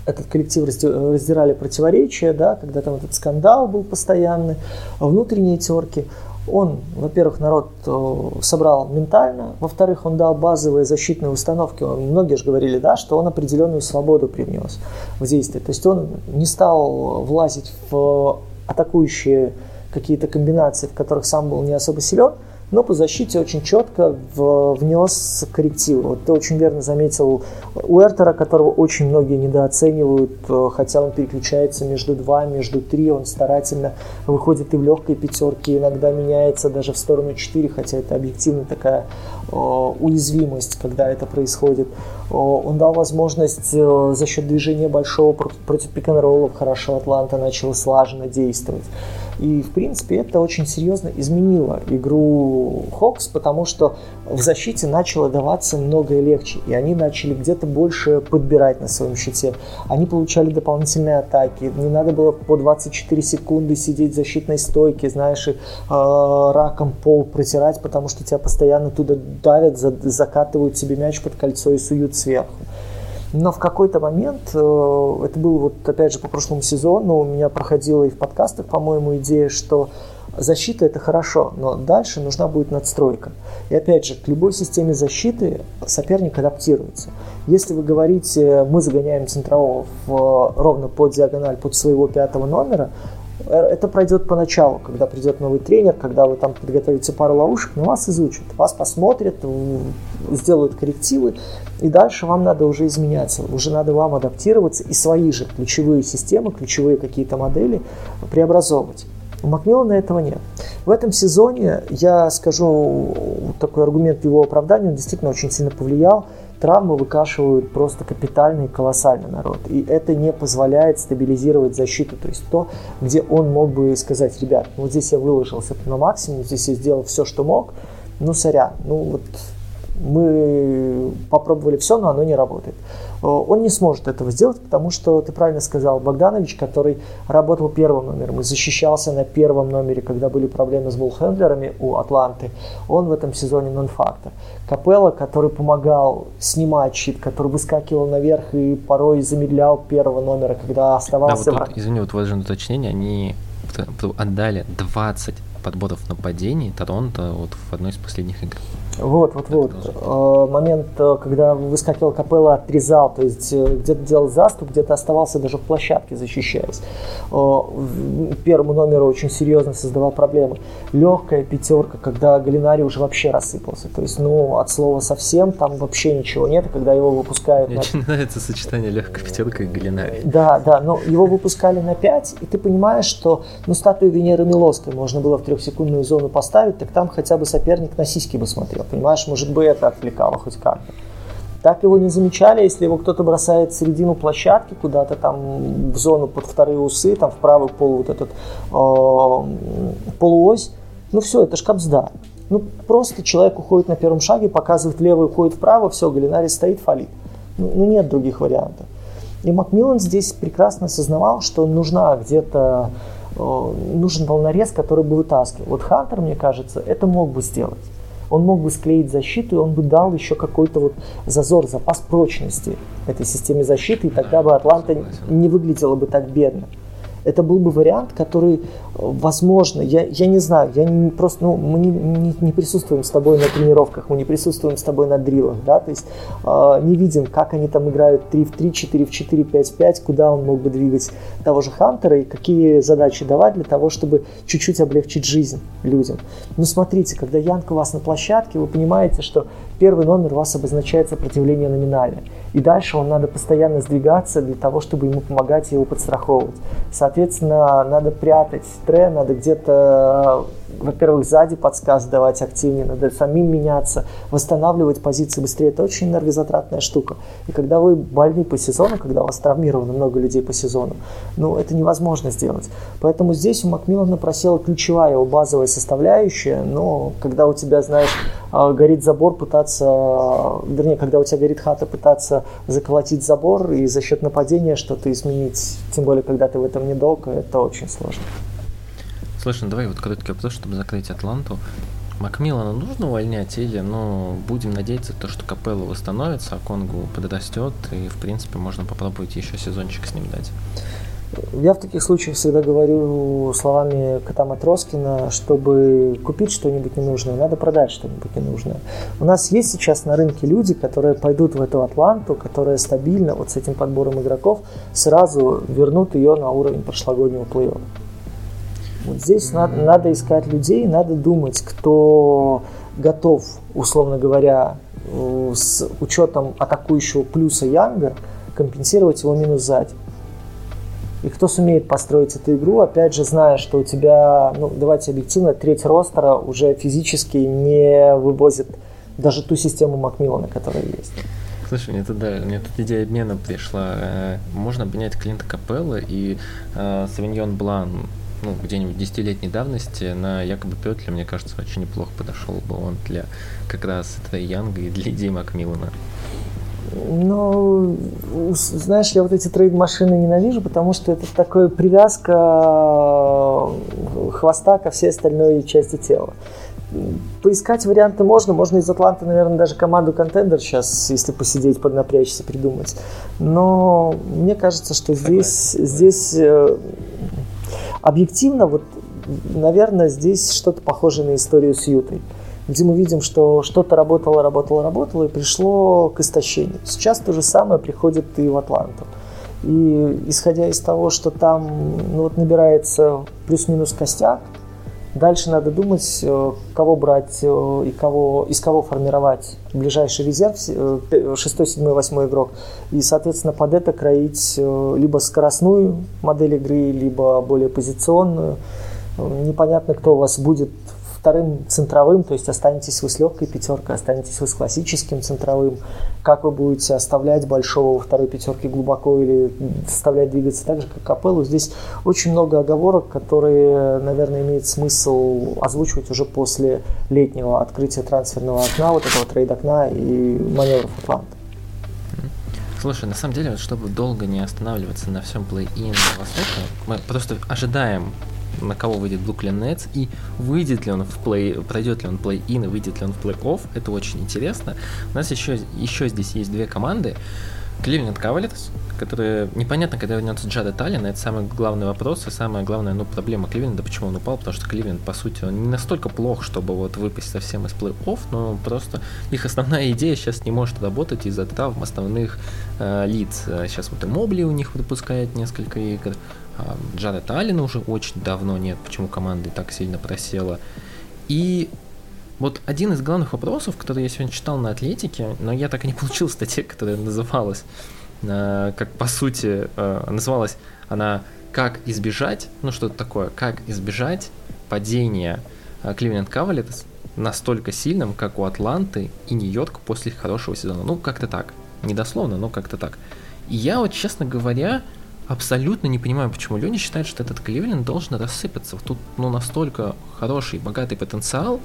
этот коллектив раздирали противоречия, да, когда там этот скандал был постоянный, внутренние терки. Он, во-первых, народ э, собрал ментально, во-вторых, он дал базовые защитные установки. Многие же говорили, да, что он определенную свободу привнес в действие. То есть он не стал влазить в атакующие какие-то комбинации, в которых сам был не особо силен, но по защите очень четко внес коррективы. Вот ты очень верно заметил Уэртера, которого очень многие недооценивают, э, хотя он переключается между два, между три, он старательно выходит и в легкой пятерке, иногда меняется даже в сторону 4, хотя это объективно такая уязвимость, когда это происходит. Он дал возможность э, за счет движения большого против пик-н-роллов хорошо Атланта начала слаженно действовать. И, в принципе, это очень серьезно изменило игру Хокс, потому что в защите начало даваться многое легче, и они начали где-то больше подбирать на своем щите. Они получали дополнительные атаки, не надо было по 24 секунды сидеть в защитной стойке, знаешь, и э, раком пол протирать, потому что тебя постоянно туда давят, закатывают себе мяч под кольцо и суют сверху. Но в какой-то момент, э, это было вот опять же по прошлому сезону, у меня проходила и в подкастах, по-моему, идея, что защита это хорошо, но дальше нужна будет надстройка. И опять же, к любой системе защиты соперник адаптируется. Если вы говорите, мы загоняем центрового в, ровно под диагональ под своего пятого номера, Э, это пройдет поначалу, когда придет новый тренер, когда вы там подготовите пару ловушек, но вас изучат, вас посмотрят, сделают коррективы, и дальше вам надо уже изменяться, уже надо вам адаптироваться и свои же ключевые системы, ключевые какие-то модели преобразовывать. У Макмиллана этого нет. В этом сезоне я скажу такой аргумент в его оправдании, он действительно очень сильно повлиял травмы выкашивают просто капитально и народ. И это не позволяет стабилизировать защиту. То есть то, где он мог бы сказать, ребят, ну вот здесь я выложился на максимум, здесь я сделал все, что мог, ну сорян, ну вот мы попробовали все, но оно не работает. Э, он не сможет этого сделать, потому что, ты правильно сказал, Богданович, который работал первым номером и защищался на первом номере, когда были проблемы с буллхендлерами у Атланты, он в этом сезоне нон-фактор. Капелла, который помогал снимать щит, который выскакивал наверх и порой замедлял первого номера, когда оставался... Да, вот тут, извини, вот важное уточнение, они отдали 20 подборов нападений Торонто вот в одной из последних игр. Вот, вот, вот. Э, момент, э, когда выскакивал Капелла, отрезал, то есть э, где-то делал заступ, где-то оставался даже в площадке, защищаясь. Первому номеру очень серьезно создавал проблемы. Легкая пятерка, когда Галинари уже вообще рассыпался. То есть, ну, от слова совсем, там вообще ничего нет, когда его выпускают... Мне на... очень нравится сочетание легкая пятерка и Галинари. Да, да, но его выпускали на 5, и ты понимаешь, что, ну, статую Венеры Милоской можно было в трехсекундную зону поставить, так там хотя бы соперник на сиськи бы смотрел понимаешь, может быть это отвлекало хоть как-то. Так его не замечали, если его кто-то бросает в середину площадки, куда-то там в зону под вторые усы, там в правый пол вот этот э, полуось, ну все, это ж капсда. Ну просто человек уходит на первом шаге, показывает левый, уходит вправо, все, Галинари стоит, фалит. Ну, ну нет других вариантов. И Макмиллан здесь прекрасно осознавал, что нужна где-то э, нужен волнорез, который бы вытаскивал. Вот Хантер, мне кажется, это мог бы сделать он мог бы склеить защиту, и он бы дал еще какой-то вот зазор, запас прочности этой системе защиты, и тогда бы Атланта не выглядела бы так бедно это был бы вариант, который, возможно, я, я не знаю, я не просто, ну, мы не, не, не присутствуем с тобой на тренировках, мы не присутствуем с тобой на дрилах, да, то есть э, не видим, как они там играют 3 в 3, 4 в 4, 5 в 5, куда он мог бы двигать того же Хантера и какие задачи давать для того, чтобы чуть-чуть облегчить жизнь людям. Но смотрите, когда Янка у вас на площадке, вы понимаете, что первый номер у вас обозначает сопротивление номинальное. И дальше он надо постоянно сдвигаться для того, чтобы ему помогать и его подстраховывать. Соответственно, надо прятать трен, надо где-то во-первых, сзади подсказ давать активнее, надо самим меняться, восстанавливать позиции быстрее. Это очень энергозатратная штука. И когда вы больны по сезону, когда у вас травмировано много людей по сезону, ну, это невозможно сделать. Поэтому здесь у Макмиллана просела ключевая его базовая составляющая, но когда у тебя, знаешь, а, горит забор, пытаться, вернее, когда у тебя горит хата, пытаться заколотить забор и за счет нападения что-то изменить, тем более, когда ты в этом недолго, это очень сложно. Слушай, ну давай вот короткий вопрос, чтобы закрыть Атланту. Макмиллана нужно увольнять или, ну, будем надеяться, то, что Капелло восстановится, а Конгу подрастет, и, в принципе, можно попробовать еще сезончик с ним дать. Я в таких случаях всегда говорю словами кота Матроскина, чтобы купить что-нибудь ненужное, надо продать что-нибудь ненужное. У нас есть сейчас на рынке люди, которые пойдут в эту Атланту, которые стабильно вот с этим подбором игроков сразу вернут ее на уровень прошлогоднего плей-оффа. Вот здесь надо, надо искать людей, надо думать, кто готов, условно говоря, э, с учетом атакующего плюса Янга, компенсировать его минус сзади. И кто сумеет построить эту игру, опять же, зная, что у тебя, ну, давайте объективно, треть ростера уже физически не вывозит даже ту систему Макмиллана, которая есть. Слушай, мне тут, да, мне тут идея обмена пришла. Э, можно обменять Клинта Капелла и э, Савиньон Блан ну, где-нибудь десятилетней давности на якобы Петля, мне кажется, очень неплохо подошел бы он для как раз этого Янга и для идеи Макмиллана. Ну, знаешь, я вот эти трейд-машины ненавижу, потому что это такая привязка э, хвоста ко всей остальной части тела. Поискать варианты можно, можно из Атланты, наверное, даже команду контендер сейчас, если посидеть, поднапрячься, придумать. Но мне кажется, что здесь, здесь э, объективно, вот, наверное, здесь что-то похожее на историю с Ютой где мы видим, что что-то работало, работало, работало и пришло к истощению. Сейчас то же самое приходит и в Атланту. И исходя из того, что там ну, вот набирается плюс-минус костяк, дальше надо думать, э, кого брать э, и кого, из кого формировать ближайший резерв, 6, 7, 8 игрок. И, соответственно, под это кроить э, либо скоростную модель игры, либо более позиционную. Непонятно, кто у вас будет вторым центровым, то есть останетесь вы с легкой пятеркой, останетесь вы с классическим центровым, как вы будете оставлять большого во второй пятерке глубоко или заставлять двигаться так же, как Капеллу. Здесь очень много оговорок, которые, наверное, имеет смысл озвучивать уже после летнего открытия трансферного окна, вот этого трейд-окна и маневров Атланта. Слушай, на самом деле, чтобы долго не останавливаться на всем плей-ин Востока, мы просто ожидаем на кого выйдет Brooklyn Nets и выйдет ли он в плей, пройдет ли он плей-ин и выйдет ли он в плей-офф, это очень интересно. У нас еще, еще здесь есть две команды. Кливленд Кавалерс, которые непонятно, когда вернется Джада Таллин, это самый главный вопрос и самая главная ну, проблема Кливленда, почему он упал, потому что Кливленд, по сути, он не настолько плох, чтобы вот выпасть совсем из плей-офф, но просто их основная идея сейчас не может работать из-за травм основных э, лиц. Сейчас вот и Мобли у них выпускает несколько игр, а, Джареда Аллена уже очень давно нет, почему команда так сильно просела. И вот один из главных вопросов, который я сегодня читал на Атлетике, но я так и не получил статьи, которая называлась, э, как по сути, э, называлась она «Как избежать», ну что-то такое, «Как избежать падения Кливленд Кавалерс настолько сильным, как у Атланты и Нью-Йорка после хорошего сезона». Ну, как-то так. Недословно, но как-то так. И я вот, честно говоря, абсолютно не понимаю, почему Леня считает, что этот Кливленд должен рассыпаться. Тут ну, настолько хороший, богатый потенциал.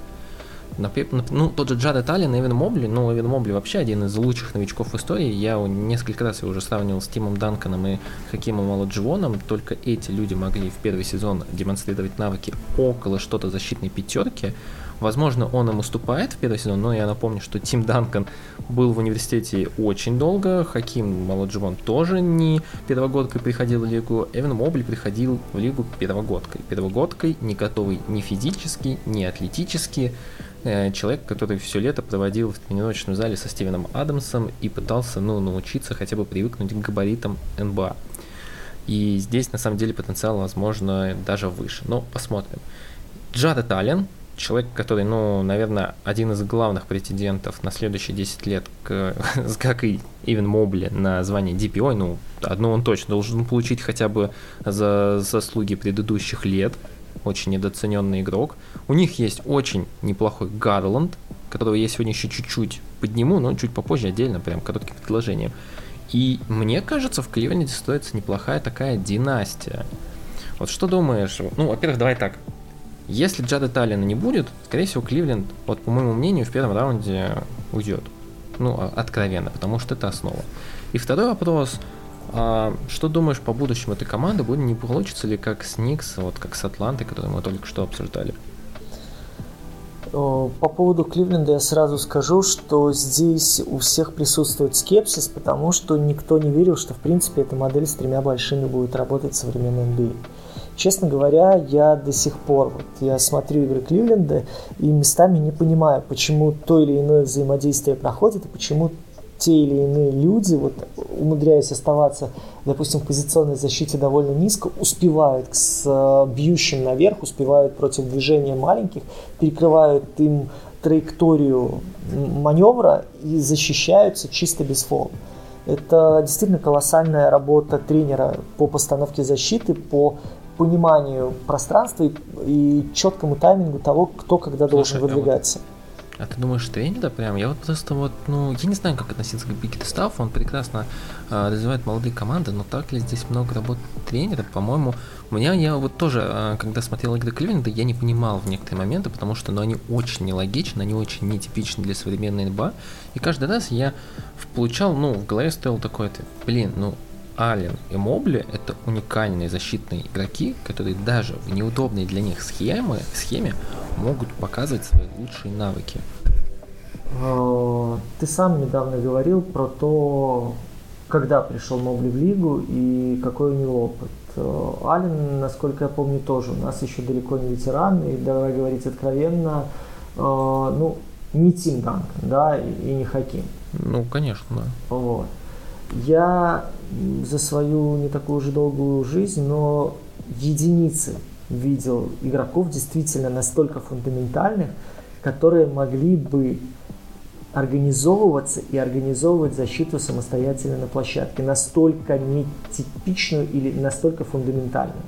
Ну, тот же Джаред Аллен, Эвен Мобли, ну, Эвен Мобли вообще один из лучших новичков в истории. Я несколько раз его уже сравнивал с Тимом Данканом и Хакимом Аладживоном. Только эти люди могли в первый сезон демонстрировать навыки около что-то защитной пятерки. Возможно, он им уступает в первый сезон, но я напомню, что Тим Данкан был в университете очень долго, Хаким Маладживан тоже не первогодкой приходил в лигу, Эван Мобли приходил в лигу первогодкой. Первогодкой, не готовый ни физически, ни атлетически, э, человек, который все лето проводил в тренировочном зале со Стивеном Адамсом и пытался ну, научиться хотя бы привыкнуть к габаритам НБА. И здесь на самом деле потенциал, возможно, даже выше. Но посмотрим. Джаред Аллен, человек, который, ну, наверное, один из главных претендентов на следующие 10 лет, к, как и Ивен Мобли, на звание DPO, ну, одно он точно должен получить хотя бы за заслуги предыдущих лет, очень недооцененный игрок. У них есть очень неплохой Гарланд, которого я сегодня еще чуть-чуть подниму, но чуть попозже отдельно, прям коротким предложением. И мне кажется, в Кливленде строится неплохая такая династия. Вот что думаешь? Ну, во-первых, давай так. Если Джада Таллина не будет, скорее всего, Кливленд, вот по моему мнению, в первом раунде уйдет. Ну, а, откровенно, потому что это основа. И второй вопрос. А, что думаешь по будущему этой команды? Будет не получится ли как с Никс, вот как с Атлантой, которую мы только что обсуждали? По поводу Кливленда я сразу скажу, что здесь у всех присутствует скепсис, потому что никто не верил, что в принципе эта модель с тремя большими будет работать в современном NBA. Честно говоря, я до сих пор, вот, я смотрю игры Кливленда и местами не понимаю, почему то или иное взаимодействие проходит и почему те или иные люди, вот, умудряясь оставаться, допустим, в позиционной защите довольно низко, успевают с э, бьющим наверх, успевают против движения маленьких, перекрывают им траекторию маневра и защищаются чисто без фола. Это действительно колоссальная работа тренера по постановке защиты, по пониманию пространства и, и четкому таймингу того, кто когда Слушай, должен выдвигаться. А вот а ты думаешь, тренера прям? Я вот просто вот, ну, я не знаю, как относиться к Биггет Стаффу, он прекрасно э, развивает молодые команды, но так ли здесь много работы тренера? По-моему, у меня, я вот тоже, э, когда смотрел игры Кливленда, я не понимал в некоторые моменты, потому что, ну, они очень нелогичны, они очень нетипичны для современной НБА, и каждый раз я получал, ну, в голове стоял такой ответ, блин, ну, Ален и Мобли — это уникальные защитные игроки, которые даже в неудобной для них схемы, схеме могут показывать свои лучшие навыки. А, ты сам недавно говорил про то, когда пришел Мобли в лигу и какой у него опыт. А, Ален, насколько я помню, тоже у нас еще далеко не ветеран, и давай говорить откровенно, а, ну, не Тим Данкан, да, и не Хаким. Ну, конечно, да. Вот. Я за свою не такую уже долгую жизнь, но единицы видел игроков действительно настолько фундаментальных, которые могли бы организовываться и организовывать защиту самостоятельно на площадке, настолько нетипичную или настолько фундаментальную.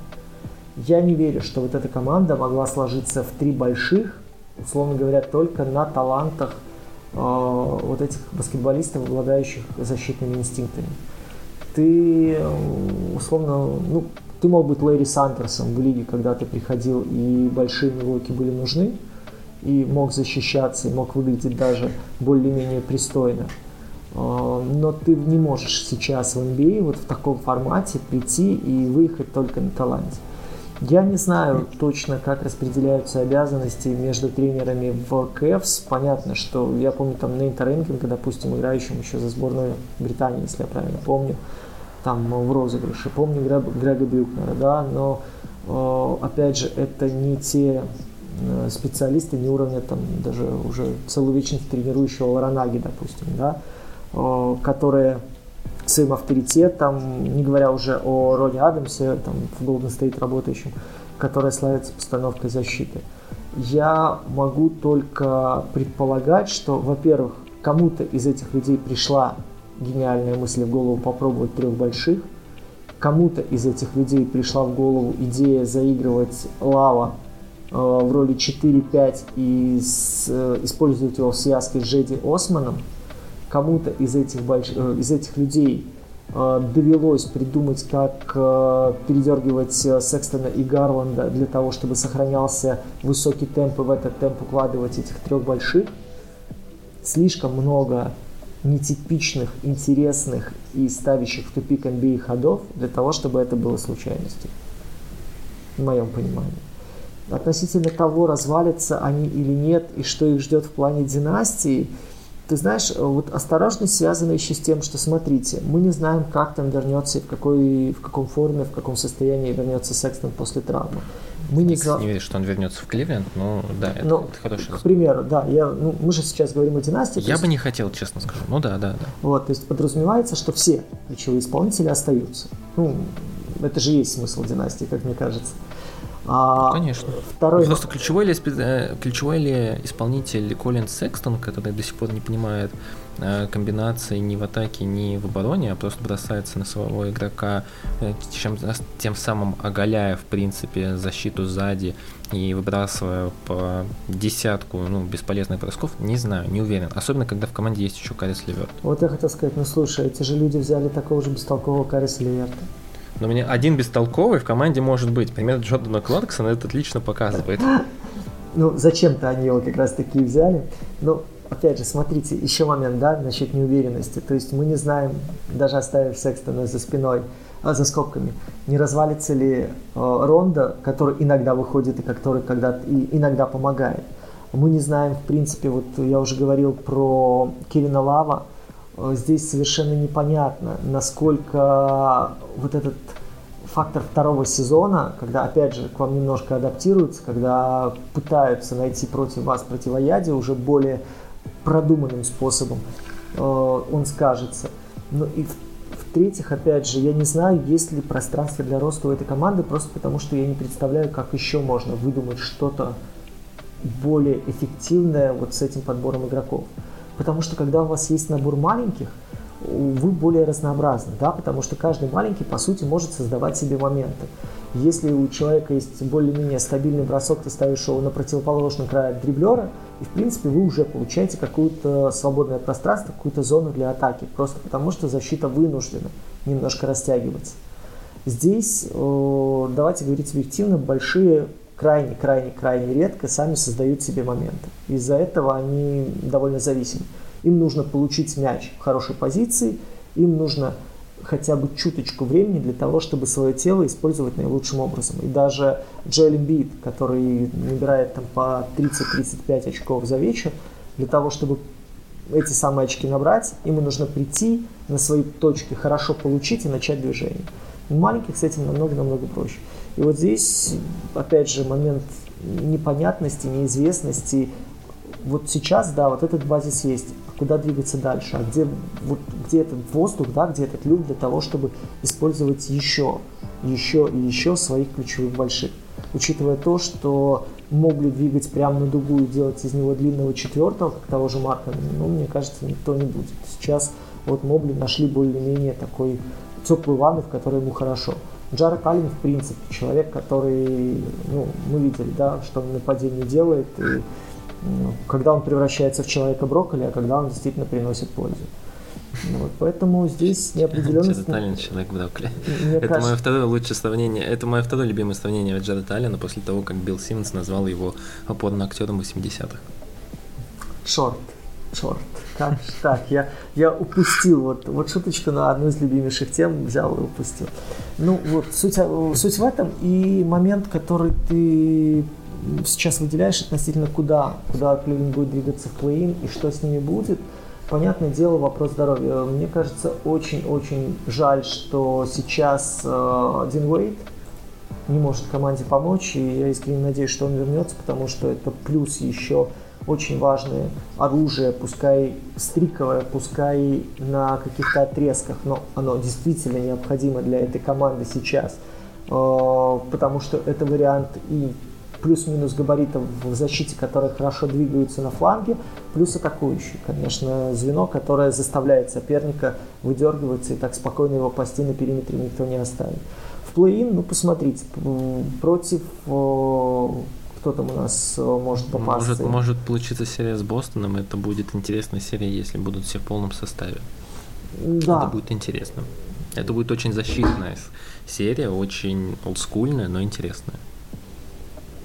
Я не верю, что вот эта команда могла сложиться в три больших, условно говоря, только на талантах э, вот этих баскетболистов, обладающих защитными инстинктами. Ты, условно, ну, ты мог быть Лэри Сандерсом в лиге, когда ты приходил, и большие блоки были нужны, и мог защищаться, и мог выглядеть даже более-менее пристойно. А, но ты не можешь сейчас в NBA а вот в таком формате прийти и выехать только на таланте. Я не знаю точно, как распределяются обязанности между тренерами в КФС. Понятно, что я помню там Нейта Ренкинга, допустим, играющим еще за сборную Британии, если я правильно помню, там в розыгрыше. Помню Грега Бюкнера, да, но э, опять же, это не те э, специалисты не уровня там даже уже целую вечность тренирующего Ларанаги, допустим, да, э, которые своим авторитетом, не говоря уже о Рони Адамсе, там, в Golden State работающем, которая славится постановкой защиты. Я могу только предполагать, что, во-первых, кому-то из этих людей пришла гениальная мысль в голову попробовать трех больших. Кому-то из этих людей пришла в голову идея заигрывать лава э, в роли 4-5 и с, э, использовать его в связке с Джеди Османом. Кому-то из этих, больш... э, из этих людей э, довелось придумать, как э, передергивать Секстона и Гарланда для того, чтобы сохранялся высокий темп и в этот темп укладывать этих трех больших. Слишком много нетипичных, интересных и ставящих в тупик NBA ходов для того, чтобы это было случайностью. В моем понимании. Относительно того, развалятся они или нет, и что их ждет в плане династии – ты знаешь, э, вот осторожность связана еще с тем, что, смотрите, мы не знаем, как там вернется, в, какой, в каком форме, в каком состоянии вернется Секстон после травмы. Мы не, не верю, что он вернется в Кливленд, но да, это, ну, это хороший К примеру, да, я, ну, мы же сейчас говорим о династии. Я есть... бы не хотел, честно скажу. Ну да, да, да. Вот, то есть подразумевается, что все ключевые исполнители остаются. Ну, это же есть смысл династии, как мне кажется. А, Конечно. Второй... Просто ключевой ли, э, ключевой ли исполнитель Колин Секстон, который до сих пор не понимает э, комбинации ни в атаке, ни в обороне, а просто бросается на своего игрока, э, чем, тем самым оголяя, в принципе, защиту сзади и выбрасывая по десятку ну, бесполезных бросков, не знаю, не уверен. Особенно, когда в команде есть еще Карис Леверт. Вот я хотел сказать, ну слушай, эти же люди взяли такого же бестолкового Кариса Леверта. Но мне один бестолковый в команде может быть. Пример Джордана Кларксона это отлично показывает. Ну, зачем-то они его как раз таки взяли. Но, опять же, смотрите, еще момент, да, насчет неуверенности. То есть мы не знаем, даже оставив Секстона за спиной, а, за скобками, не развалится ли э, Ронда, который иногда выходит и который когда и иногда помогает. Мы не знаем, в принципе, вот я уже говорил про Кевина Лава, здесь совершенно непонятно, насколько вот этот фактор второго сезона, когда, опять же, к вам немножко адаптируются, когда пытаются найти против вас противоядие уже более продуманным способом, э, он скажется. Ну и в-третьих, опять же, я не знаю, есть ли пространство для роста у этой команды, просто потому что я не представляю, как еще можно выдумать что-то более эффективное вот с этим подбором игроков. Потому что когда у вас есть набор маленьких, вы более разнообразны, да, потому что каждый маленький, по сути, может создавать себе моменты. Если у человека есть более-менее стабильный бросок, ты ставишь его на противоположный край дриблера, и, в принципе, вы уже получаете какое-то свободное пространство, какую-то зону для атаки, просто потому что защита вынуждена немножко растягиваться. Здесь, давайте говорить объективно, большие крайне-крайне-крайне редко сами создают себе моменты. Из-за этого они довольно зависимы. Им нужно получить мяч в хорошей позиции, им нужно хотя бы чуточку времени для того, чтобы свое тело использовать наилучшим образом. И даже Джоэл Эмбит, который набирает там по 30-35 очков за вечер, для того, чтобы эти самые очки набрать, ему нужно прийти на свои точки, хорошо получить и начать движение. У маленьких с этим намного-намного проще. И вот здесь, опять же, момент непонятности, неизвестности. Вот сейчас, да, вот этот базис есть куда двигаться дальше, а где, вот, где этот воздух, да, где этот люк для того, чтобы использовать еще, еще и еще своих ключевых больших. Учитывая то, что могли двигать прямо на дугу и делать из него длинного четвертого, как того же Марка, ну, мне кажется, никто не будет. Сейчас вот Мобли нашли более-менее такой теплый ванны, в которой ему хорошо. Джаред Аллен, в принципе, человек, который, ну, мы видели, да, что он нападение делает, и когда он превращается в человека брокколи, а когда он действительно приносит пользу. Вот, поэтому здесь неопределенность... Джаред Аллен, человек брокколи. это кажется... мое второе лучшее сравнение, это мое второе любимое сравнение Джареда Аллена после того, как Билл Симмонс назвал его опорным актером 80-х. Шорт, шорт. Как же так? Я, я упустил вот, вот шуточку на одну из любимейших тем, взял и упустил. Ну вот, суть, суть в этом и момент, который ты сейчас выделяешь относительно куда, куда Кливленд будет двигаться в плей и что с ними будет, понятное дело, вопрос здоровья. Мне кажется, очень-очень жаль, что сейчас э, Дин Уэйт не может команде помочь, и я искренне надеюсь, что он вернется, потому что это плюс еще очень важное оружие, пускай стриковое, пускай на каких-то отрезках, но оно действительно необходимо для этой команды сейчас, э, потому что это вариант и плюс-минус габаритов в защите, которые хорошо двигаются на фланге, плюс атакующий, конечно, звено, которое заставляет соперника выдергиваться и так спокойно его пасти на периметре никто не оставит. В плей-ин, ну посмотрите, против кто там у нас может попасть. Может, может получиться серия с Бостоном, это будет интересная серия, если будут все в полном составе. Да. Это будет интересно. Это будет очень защитная серия, очень олдскульная, но интересная.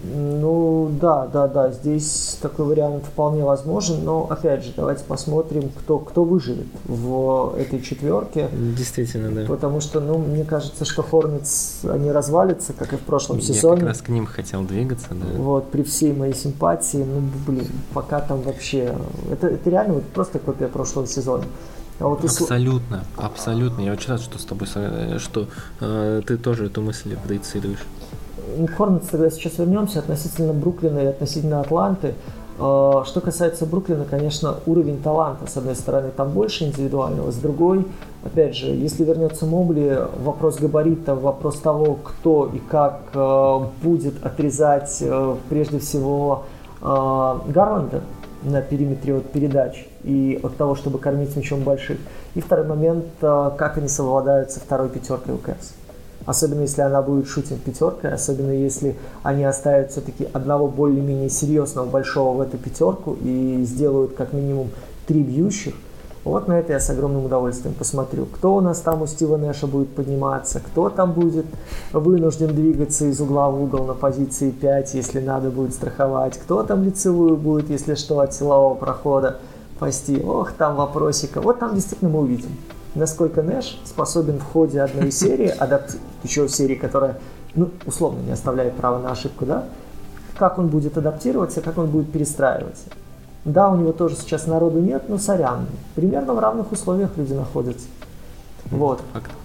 Ну да, да, да, здесь такой вариант вполне возможен, но опять же, давайте посмотрим, кто, кто выживет в этой четверке. Действительно, да. Потому что, ну, мне кажется, что Хорнец, они развалятся, как и в прошлом Я сезоне. Я как раз к ним хотел двигаться, да. Вот, при всей моей симпатии, ну, блин, пока там вообще... Это, это реально вот просто копия прошлого сезона. А вот абсолютно, и... абсолютно. Я очень рад, что с тобой, что э, ты тоже эту мысль проецируешь. Хорнетс тогда сейчас вернемся относительно Бруклина и относительно Атланты. А, что касается Бруклина, конечно, уровень таланта, с одной стороны, там больше индивидуального, с другой, опять же, если вернется Мобли, вопрос габарита, вопрос того, кто и как а, будет отрезать а, прежде всего Гарланда на периметре от передач и от того, чтобы кормить мячом больших. И второй момент, как они совладают со второй пятеркой у Кэпс особенно если она будет шутинг пятеркой, особенно если они оставят все-таки одного более-менее серьезного большого в эту пятерку и сделают как минимум три бьющих. Вот на это я с огромным удовольствием посмотрю. Кто у нас там у Стива Нэша будет подниматься, кто там будет вынужден двигаться из угла в угол на позиции 5, если надо будет страховать, кто там лицевую будет, если что, от силового прохода пасти. Ох, там вопросика. Вот там действительно мы увидим насколько Нэш способен в ходе одной серии, адапти... еще серии, которая, ну, условно, не оставляет права на ошибку, да, как он будет адаптироваться, как он будет перестраиваться. Да, у него тоже сейчас народу нет, но сорян. Примерно в равных условиях люди находятся. Вот.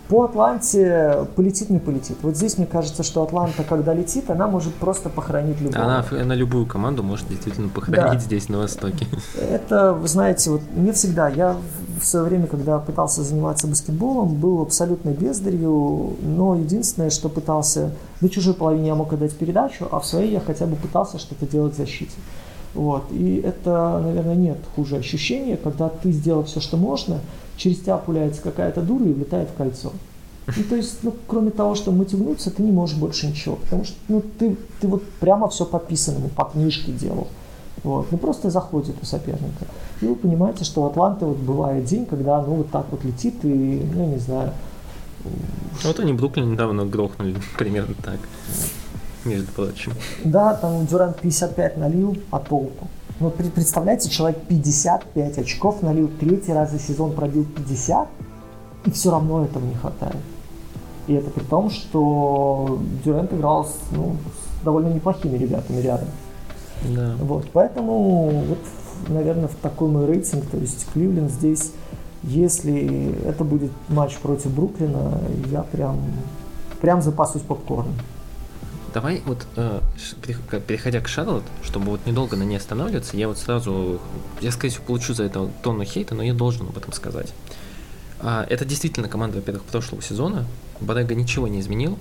По Атланте полетит, не полетит. Вот здесь мне кажется, что Атланта, когда летит, она может просто похоронить любую. Она на любую команду может действительно похоронить да. здесь, на Востоке. Это, вы знаете, вот мне всегда, я в свое время, когда пытался заниматься баскетболом, был абсолютно бездарью, но единственное, что пытался, на чужой половине я мог отдать передачу, а в своей я хотя бы пытался что-то делать в защите. Вот. И это, наверное, нет хуже ощущения, когда ты сделал все, что можно, через тебя пуляется какая-то дура и влетает в кольцо. Ну, то есть, ну, кроме того, что мотивнуться, ты не можешь больше ничего. Потому что, ну, ты, ты вот прямо все по писанному, по книжке делал. Вот. Ну, просто заходит у соперника. И вы понимаете, что у Атланты вот бывает день, когда, ну, вот так вот летит и, ну, я не знаю. Вот они Бруклин недавно грохнули, примерно так между прочим. Да, там Дюрант 55 налил, а толку? Ну, представляете, человек 55 очков налил, третий раз за сезон пробил 50, и все равно этого не хватает. И это при том, что Дюрант играл с, ну, с довольно неплохими ребятами рядом. Да. Вот, поэтому, вот, наверное, в такой мой рейтинг, то есть Кливленд здесь, если это будет матч против Бруклина, я прям, прям запасусь попкорном. Давай вот, э, переходя к Шарлот, чтобы вот недолго на ней останавливаться, я вот сразу, я, скорее всего, получу за это тонну хейта, но я должен об этом сказать. А, это действительно команда, во-первых, прошлого сезона. Барега ничего не изменил,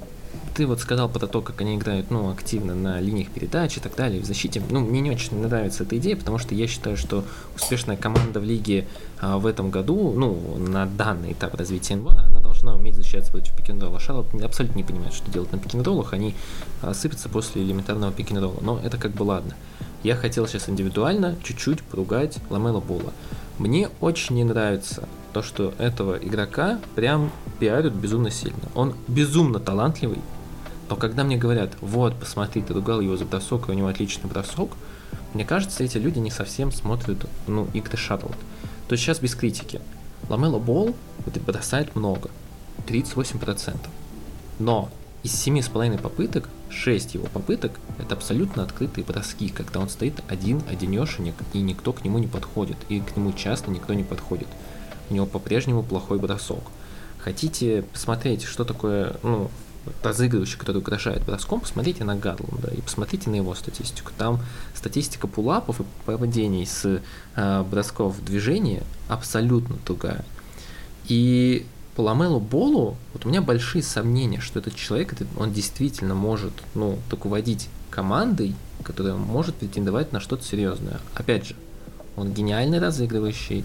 ты вот сказал про то, как они играют, ну, активно на линиях передач и так далее, в защите. Ну, мне не очень нравится эта идея, потому что я считаю, что успешная команда в лиге а, в этом году, ну, на данный этап развития НБА, она должна уметь защищаться против. Шарлот абсолютно не понимает, что делать на пик-н-роллах, они а, сыпятся после элементарного пик-н-ролла. Но это как бы ладно. Я хотел сейчас индивидуально чуть-чуть поругать Ламела Бола. Мне очень не нравится то, что этого игрока прям пиарят безумно сильно. Он безумно талантливый, но когда мне говорят, вот, посмотри, ты ругал его за бросок, и у него отличный бросок, мне кажется, эти люди не совсем смотрят, ну, игры шаттл. То есть сейчас без критики. Ламело Бол бросает много, 38%. Но из 7,5 попыток, 6 его попыток это абсолютно открытые броски, когда он стоит один, одинешенек, и никто к нему не подходит, и к нему часто никто не подходит. У него по-прежнему плохой бросок. Хотите посмотреть, что такое, ну, разыгрывающий, который угрожает броском, посмотрите на Гарланда и посмотрите на его статистику. Там статистика пулапов и попадений с э, бросков в движение абсолютно другая. И по Ламелу Болу, вот у меня большие сомнения, что этот человек, он действительно может, ну, руководить командой, которая может претендовать на что-то серьезное. Опять же, он гениальный разыгрывающий,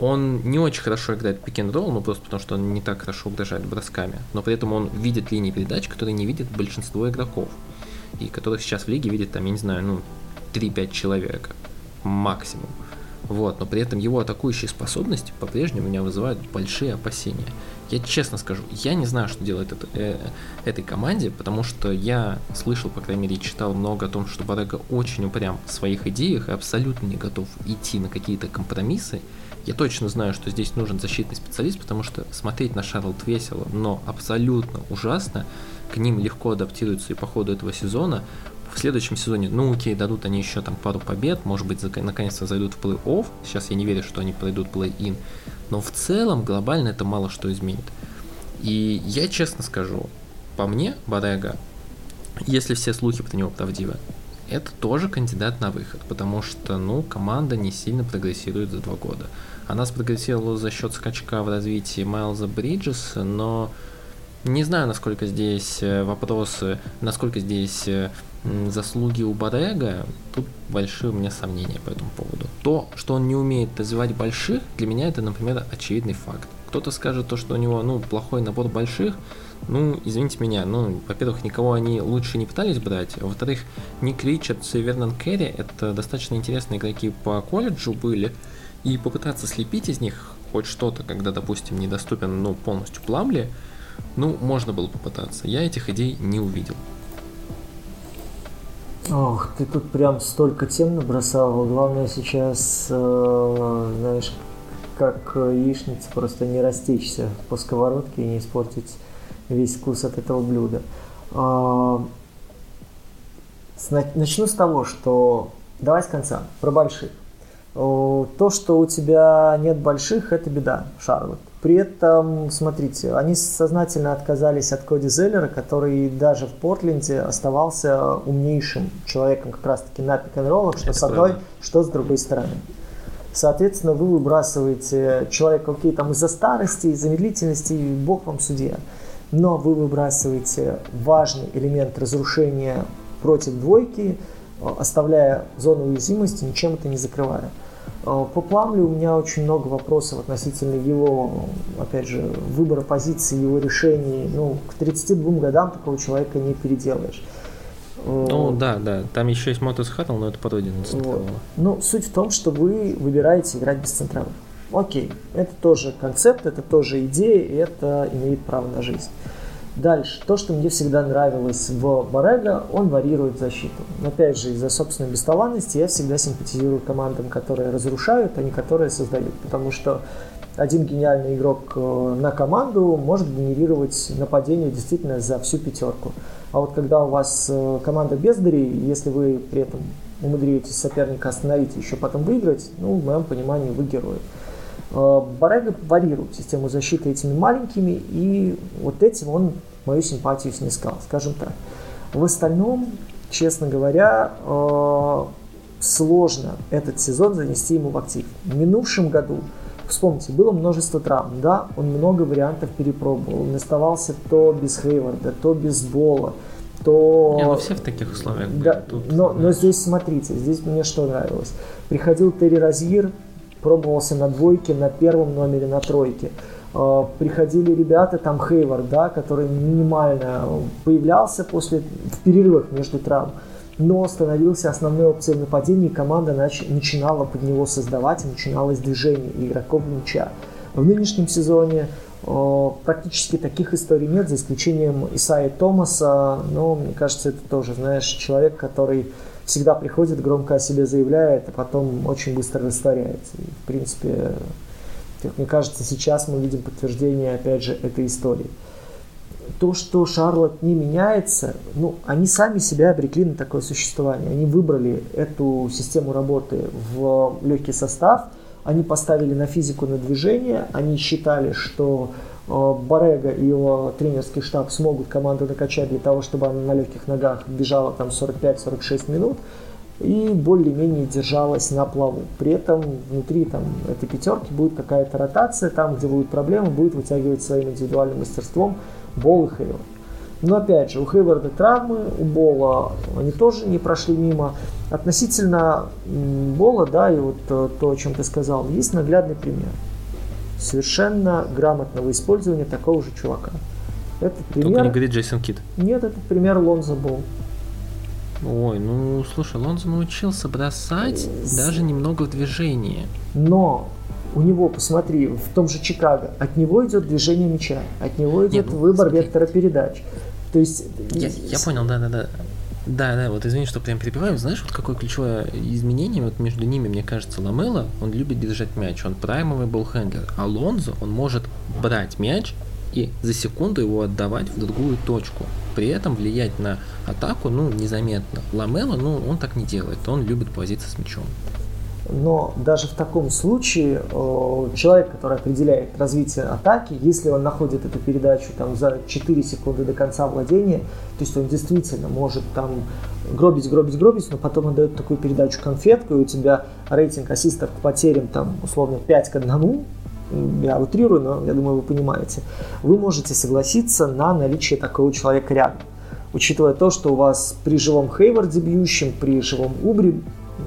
он не очень хорошо играет пик н ролл, ну просто потому что он не так хорошо угрожает бросками, но при этом он видит линии передач, которые не видит большинство игроков, и которых сейчас в лиге видит там, я не знаю, ну 3-5 человека максимум. Вот, но при этом его атакующие способности по-прежнему меня вызывают большие опасения. Я честно скажу, я не знаю, что делать это, э, этой команде, потому что я слышал, по крайней мере, читал много о том, что Барега очень упрям в своих идеях и абсолютно не готов идти на какие-то компромиссы. Я точно знаю, что здесь нужен защитный специалист, потому что смотреть на Шарлот весело, но абсолютно ужасно. К ним легко адаптируются и по ходу этого сезона. В следующем сезоне, ну окей, дадут они еще там пару побед, может быть, наконец-то зайдут в плей-офф. Сейчас я не верю, что они пройдут плей-ин. Но в целом глобально это мало что изменит. И я честно скажу, по мне, Барега, если все слухи про него правдивы, это тоже кандидат на выход, потому что, ну, команда не сильно прогрессирует за два года. Она спрогрессировала за счет скачка в развитии Майлза Бриджеса, но не знаю, насколько здесь э, вопросы, насколько здесь э, заслуги у Барега, тут большие у меня сомнения по этому поводу. То, что он не умеет развивать больших, для меня это, например, очевидный факт. Кто-то скажет то, что у него, ну, плохой набор больших, ну, извините меня, ну, во-первых, никого они лучше не пытались брать, а во-вторых, Ник Ричардс и Вернон Керри это достаточно интересные игроки по колледжу были, и попытаться слепить из них хоть что-то, когда, допустим, недоступен, ну, полностью Пламли, ну, можно было попытаться. Я этих идей не увидел. Ох, ты тут прям столько тем набросал. Главное сейчас, э, знаешь, как яичница, просто не растечься по сковородке и не испортить весь вкус от этого блюда. Э, начну с того, что... Давай с конца, про больших. То, что у тебя нет больших, это беда, Шарлот. При этом, смотрите, они сознательно отказались от Коди Зеллера, который даже в Портленде оставался умнейшим человеком как раз-таки на пик н что это с одной, правда. что с другой стороны. Соответственно, вы выбрасываете человека, окей, там из-за старости, из-за медлительности, бог вам судья. Но вы выбрасываете важный элемент разрушения против двойки, оставляя зону уязвимости, ничем это не закрывая. Э, по Пламли у меня очень много вопросов относительно его, опять же, выбора позиции, его решений. Ну, к 32 годам такого человека не переделаешь. Э, ну да, да, там еще есть Мотос Хаттл, но это подойдет вот. Ну, суть в том, что вы выбираете играть без централов. Окей, это тоже концепт, это тоже идея, и это имеет право на жизнь. Дальше. То, что мне всегда нравилось в Барега, он варьирует защиту. Но опять же, из-за собственной бесталанности я всегда симпатизирую командам, которые разрушают, а не которые создают. Потому что один гениальный игрок э, на команду может генерировать нападение действительно за всю пятерку. А вот когда у вас э, команда бездарей, если вы при этом умудряетесь соперника остановить и еще потом выиграть, ну, в моем понимании, вы герои. Э, Барега варьирует систему защиты этими маленькими, и вот этим он мою симпатию снискал, скажем так. В остальном, честно говоря, э, сложно этот сезон занести ему в актив. В минувшем году, вспомните, было множество травм, да, он много вариантов перепробовал, он оставался то без Хейварда, то без Бола, то... Не, ну все в таких условиях да, Тут, но, да. но здесь, смотрите, здесь мне что нравилось. Приходил Терри Розьер, пробовался на двойке, на первом номере, на тройке. А, приходили ребята, там Хейвард, да, который минимально появлялся после, в перерывах между травм, но становился основной опцией нападения, и команда нач, начинала под него создавать, начиналось движение игроков мяча. В нынешнем сезоне э, практически таких историй нет, за исключением Исаи Томаса, но мне кажется, это тоже, знаешь, человек, который всегда приходит, громко о себе заявляет, а потом очень быстро растворяется. И, в принципе, мне кажется, сейчас мы видим подтверждение, опять же, этой истории. То, что Шарлот не меняется, ну, они сами себя обрекли на такое существование. Они выбрали эту систему работы в легкий состав, они поставили на физику, на движение, они считали, что Барега и его тренерский штаб смогут команду накачать для того, чтобы она на легких ногах бежала там 45-46 минут и более-менее держалась на плаву. При этом внутри там, этой пятерки будет какая-то ротация, там, где будут проблемы, будет вытягивать своим индивидуальным мастерством Бол и Хейвард. Но опять же, у Хейварда травмы, у Бола они тоже не прошли мимо. Относительно Бола, да, и вот э, то, о чем ты сказал, есть наглядный пример совершенно грамотного использования такого же чувака. Это пример... Только не говорит Джейсон Кит. Нет, это пример Лонза был. Ой, ну слушай, Лонзо научился бросать С... даже немного в движении. Но у него, посмотри, в том же Чикаго, от него идет движение мяча, от него идет Нет, ну, выбор смотри. вектора передач. То есть... Я, я понял, да-да-да. Да, да, вот извини, что прям перебиваем. Знаешь, вот какое ключевое изменение вот между ними, мне кажется, Ламела, он любит держать мяч, он праймовый болхендлер. А Лонзо, он может брать мяч и за секунду его отдавать в другую точку. При этом влиять на атаку, ну, незаметно. Ламела, ну, он так не делает, он любит повозиться с мячом. Но даже в таком случае э, человек, который определяет развитие атаки, если он находит эту передачу там, за 4 секунды до конца владения, то есть он действительно может там гробить, гробить, гробить, но потом он дает такую передачу конфетку, и у тебя рейтинг ассистов к потерям там условно 5 к 1, я утрирую, но я думаю, вы понимаете, вы можете согласиться на наличие такого человека рядом. Учитывая то, что у вас при живом Хейварде бьющем, при живом Убре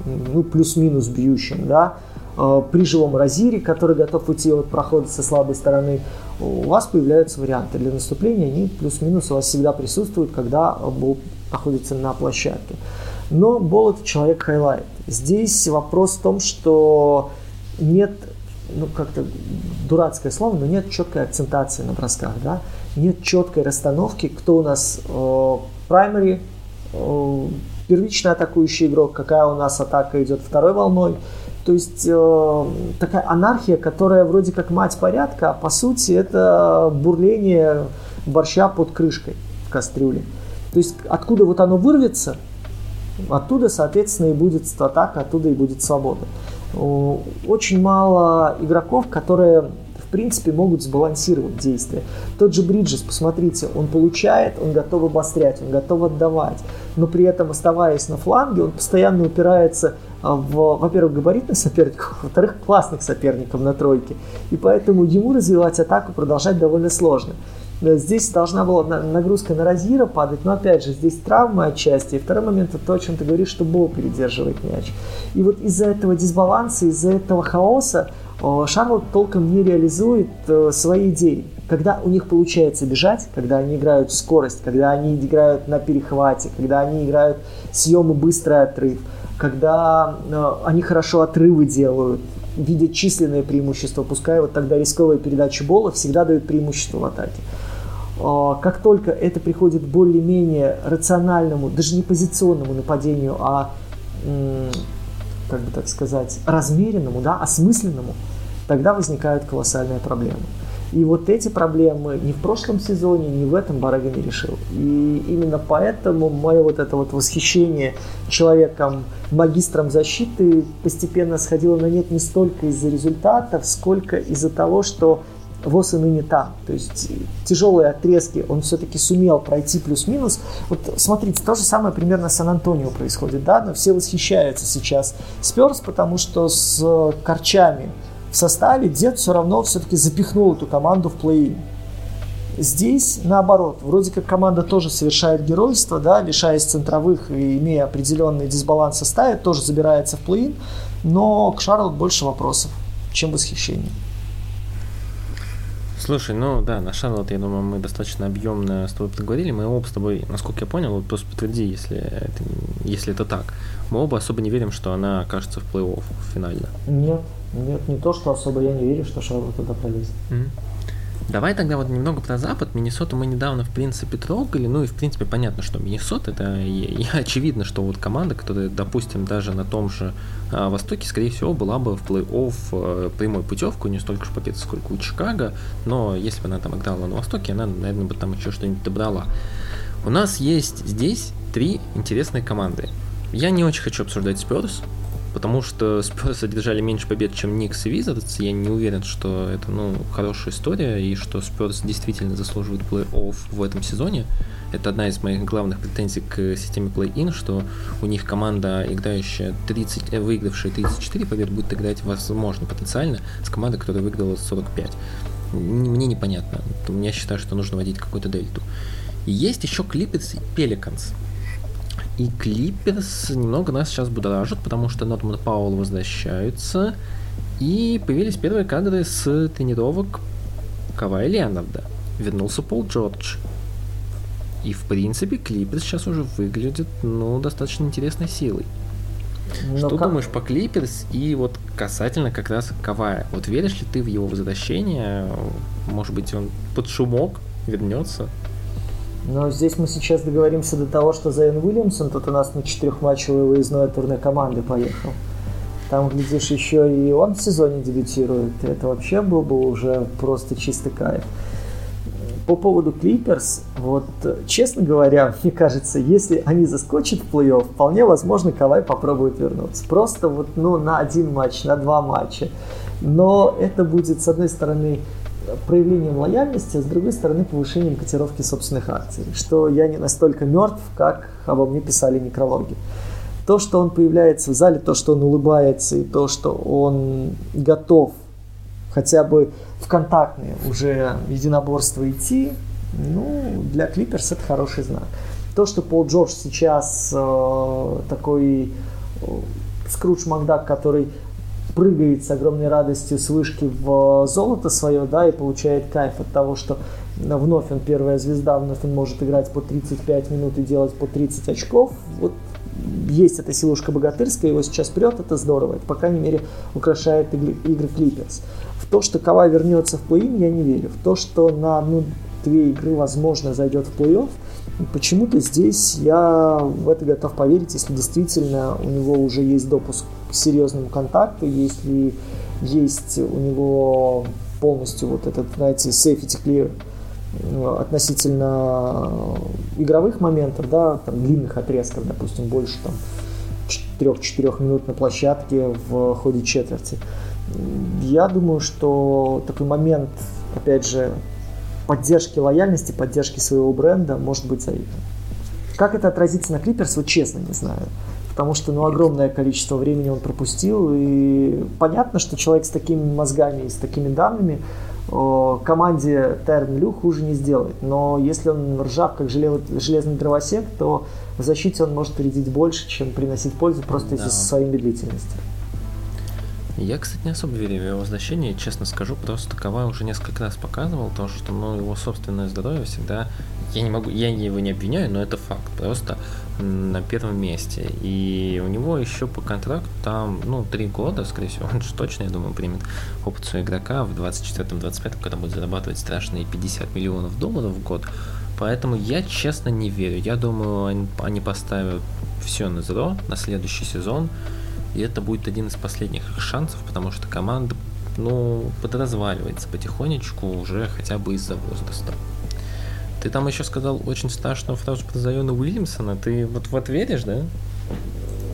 ну, плюс-минус бьющим, да, э, при живом разире, который готов уйти от прохода со слабой стороны, у вас появляются варианты для наступления, они плюс-минус у вас всегда присутствуют, когда бол находится на площадке. Но Болл это человек highlight. Здесь вопрос в том, что нет, ну как-то дурацкое слово, но нет четкой акцентации на бросках, да, нет четкой расстановки, кто у нас э, primary, э, первичный атакующий игрок, какая у нас атака идет второй волной. То есть э, такая анархия, которая вроде как мать порядка, а по сути это бурление борща под крышкой в кастрюле. То есть откуда вот оно вырвется, оттуда, соответственно, и будет атака, оттуда и будет свобода. Очень мало игроков, которые принципе, могут сбалансировать действия. Тот же Бриджес, посмотрите, он получает, он готов обострять, он готов отдавать, но при этом, оставаясь на фланге, он постоянно упирается а, в, во-первых, габаритных соперников, во-вторых, классных соперников на тройке. И поэтому ему развивать атаку продолжать довольно сложно. Здесь должна была нагрузка на Розира падать, но опять же, здесь травма отчасти. И второй момент это то, о чем ты говоришь, что Бол передерживает мяч. И вот из-за этого дисбаланса, из-за этого хаоса Шарлот толком не реализует э, свои идеи. Когда у них получается бежать, когда они играют в скорость, когда они играют на перехвате, когда они играют съемы быстрый отрыв, когда э, они хорошо отрывы делают, видят численное преимущество, пускай вот тогда рисковые передачи Бола всегда дают преимущество в атаке. Как только это приходит более-менее рациональному, даже не позиционному нападению, а, как бы так сказать, размеренному, да, осмысленному, тогда возникают колоссальные проблемы. И вот эти проблемы ни в прошлом сезоне, ни в этом Барага не решил. И именно поэтому мое вот это вот восхищение человеком, магистром защиты постепенно сходило на нет не столько из-за результатов, сколько из-за того, что ВОЗ и ныне там. То есть тяжелые отрезки он все-таки сумел пройти плюс-минус. Вот смотрите, то же самое примерно с Сан-Антонио происходит, да, но все восхищаются сейчас Сперс, потому что с Корчами в составе дед все равно все-таки запихнул эту команду в плей-ин. Здесь наоборот, вроде как команда тоже совершает геройство, да, лишаясь центровых и имея определенный дисбаланс в составе, тоже забирается в плей-ин, но к Шарлот больше вопросов, чем восхищений. Слушай, ну да, на Шарлот, я думаю, мы достаточно объемно с тобой поговорили. Мы оба с тобой, насколько я понял, вот просто подтверди, если это, если это так. Мы оба особо не верим, что она окажется в плей-офф финально. Нет, нет, не то, что особо я не верю, что Шарлот туда пролезет. Mm-hmm. Давай тогда вот немного про Запад. Миннесоту мы недавно, в принципе, трогали. Ну и, в принципе, понятно, что Миннесота, это и, и очевидно, что вот команда, которая, допустим, даже на том же а, Востоке, скорее всего, была бы в плей-офф а, прямой путевку, не столько же побед, сколько у Чикаго. Но если бы она там играла на Востоке, она, наверное, бы там еще что-нибудь добрала. У нас есть здесь три интересные команды. Я не очень хочу обсуждать Спёрс, потому что Спurs одержали меньше побед, чем Никс и Визардс. Я не уверен, что это ну, хорошая история и что Спurs действительно заслуживает плей-офф в этом сезоне. Это одна из моих главных претензий к системе плей-ин, что у них команда, играющая 30, э, выигравшая 34 побед, будет играть, возможно, потенциально с командой, которая выиграла 45. Мне непонятно. Я считаю, что нужно вводить какую-то дельту. Есть еще Клиппец и Пеликанс. И Клиперс немного нас сейчас будоражат, потому что Нотман Пауэлл возвращаются. И появились первые кадры с тренировок Кавай Леонарда. Вернулся Пол Джордж. И, в принципе, Клиперс сейчас уже выглядит, ну, достаточно интересной силой. Но Что как... думаешь по Клиперс и вот касательно как раз Кавая? Вот веришь ли ты в его возвращение? Может быть, он под шумок вернется? Но здесь мы сейчас договоримся до того, что Зайон Уильямсон тут у нас на четырехматчевое выездное турне команды поехал. Там, глядишь, еще и он в сезоне дебютирует. Это вообще был бы уже просто чистый кайф. По поводу Клиперс, вот, честно говоря, мне кажется, если они заскочат в плей-офф, вполне возможно, Кавай попробует вернуться. Просто вот, ну, на один матч, на два матча. Но это будет, с одной стороны, проявлением лояльности, а с другой стороны повышением котировки собственных акций, что я не настолько мертв, как обо мне писали некрологи. То, что он появляется в зале, то, что он улыбается, и то, что он готов хотя бы в контактные уже единоборства идти, ну, для Клиперс это хороший знак. То, что Пол Джордж сейчас э, такой э, Скрудж Макдак, который прыгает с огромной радостью с вышки в золото свое, да, и получает кайф от того, что вновь он первая звезда, вновь он может играть по 35 минут и делать по 30 очков. Вот есть эта силушка богатырская, его сейчас прет, это здорово. Это, по крайней мере, украшает игры, игры Клиперс. В то, что Кавай вернется в плей я не верю. В то, что на ну, две игры, возможно, зайдет в плей-офф, почему-то здесь я в это готов поверить, если действительно у него уже есть допуск к серьезному контакту, если есть у него полностью вот этот, знаете, safety clear э, относительно игровых моментов, да, там длинных отрезков, допустим, больше там 3-4 минут на площадке в ходе четверти, Я думаю, что такой момент, опять же, поддержки лояльности, поддержки своего бренда может быть заигран. Как это отразится на Клиперс, вот честно не знаю. Потому что ну, огромное количество времени он пропустил. И понятно, что человек с такими мозгами и с такими данными команде Терн Лю хуже не сделает. Но если он ржав, как железный дровосек, то в защите он может вредить больше, чем приносить пользу просто да. из-за своей медлительности. Я, кстати, не особо верю в его возвращение, честно скажу, просто Кавай уже несколько раз показывал то, что ну, его собственное здоровье всегда я не могу, я его не обвиняю, но это факт. Просто на первом месте. И у него еще по контракту там, ну, три года, скорее всего, он же точно, я думаю, примет опцию игрока в 24-25, когда будет зарабатывать страшные 50 миллионов долларов в год. Поэтому я честно не верю. Я думаю, они поставят все на зеро на следующий сезон. И это будет один из последних их шансов, потому что команда, ну, подразваливается потихонечку уже хотя бы из-за возраста. Ты там еще сказал очень страшную фразу про Зайона Уильямсона. Ты вот, вот веришь, да?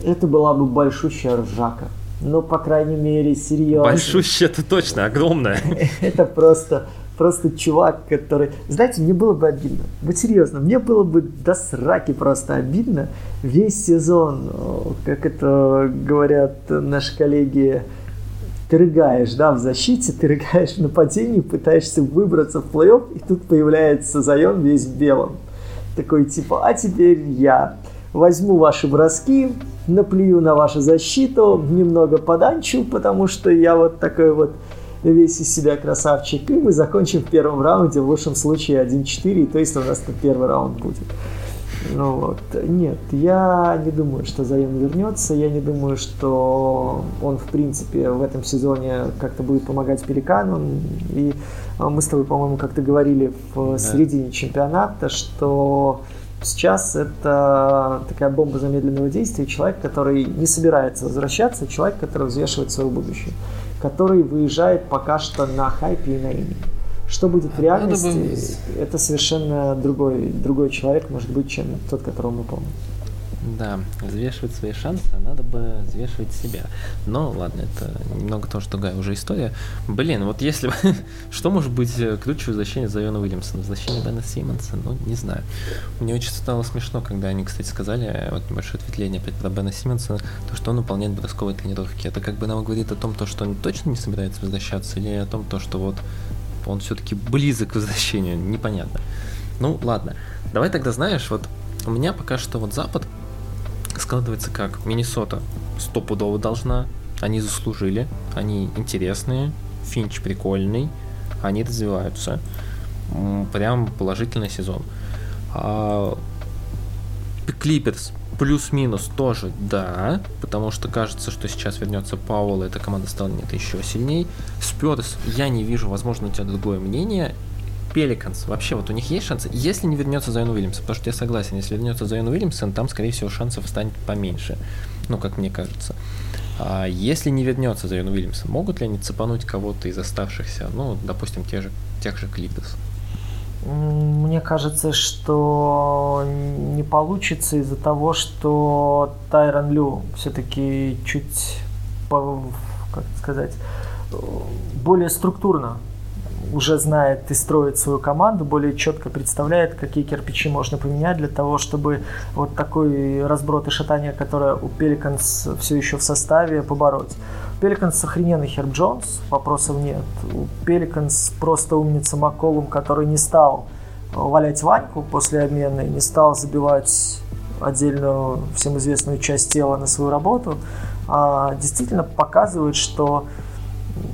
Это была бы большущая ржака. Ну, по крайней мере, серьезно. Большущая, это точно, огромная. Это просто, просто чувак, который... Знаете, мне было бы обидно. Вот серьезно, мне было бы до сраки просто обидно весь сезон, как это говорят наши коллеги, ты рыгаешь, да, в защите, ты рыгаешь в нападении, пытаешься выбраться в плей-офф, и тут появляется Зайон весь в белом. Такой типа, а теперь я возьму ваши броски, наплюю на вашу защиту, немного поданчу, потому что я вот такой вот весь из себя красавчик, и мы закончим в первом раунде, в лучшем случае 1-4, то есть у нас тут первый раунд будет. Ну вот, нет, я не думаю, что Заем вернется, я не думаю, что он, в принципе, в этом сезоне как-то будет помогать Пеликанам, и а, мы с тобой, по-моему, как-то говорили в да. середине чемпионата, что сейчас это такая бомба замедленного действия, человек, который не собирается возвращаться, человек, который взвешивает свое будущее, который выезжает пока что на хайпе и на имени. Что будет в реальности, бы... это совершенно другой, другой человек, может быть, чем тот, которого мы помним. Да, взвешивать свои шансы, надо бы взвешивать себя. Но ладно, это немного тоже другая уже история. Блин, вот если что может быть э, круче возвращения Зайона Уильямсона? Возвращение Бена Симмонса? Ну, не знаю. Мне очень стало смешно, когда они, кстати, сказали, э, вот небольшое ответвление опять про Бена Симмонса, то, что он выполняет бросковые тренировки. Это как бы нам говорит о том, то, что он точно не собирается возвращаться, или о том, то, что вот он все-таки близок к возвращению, непонятно. Ну, ладно. Давай тогда, знаешь, вот у меня пока что вот Запад складывается как Миннесота стопудово должна, они заслужили, они интересные, Финч прикольный, они развиваются. Прям положительный сезон. А, Клиперс плюс-минус тоже да, потому что кажется, что сейчас вернется Пауэлл, и эта команда станет еще сильней. Сперс, я не вижу, возможно, у тебя другое мнение. Пеликанс, вообще вот у них есть шансы, если не вернется Зайон Уильямсон, потому что я согласен, если вернется Зайон Уильямсон, там, скорее всего, шансов станет поменьше, ну, как мне кажется. А если не вернется Зайон Уильямсон, могут ли они цепануть кого-то из оставшихся, ну, допустим, тех же, тех же Клиперс? Мне кажется, что не получится из-за того, что Тайрон Лю все-таки чуть, как сказать, более структурно уже знает и строит свою команду, более четко представляет, какие кирпичи можно поменять для того, чтобы вот такой разброд и шатание, которое у Пеликанс все еще в составе, побороть. Пеликанс охрененный Херб Джонс, вопросов нет. У Пеликанс просто умница Макколум, который не стал валять Ваньку после обмена и не стал забивать отдельную всем известную часть тела на свою работу, а действительно показывает, что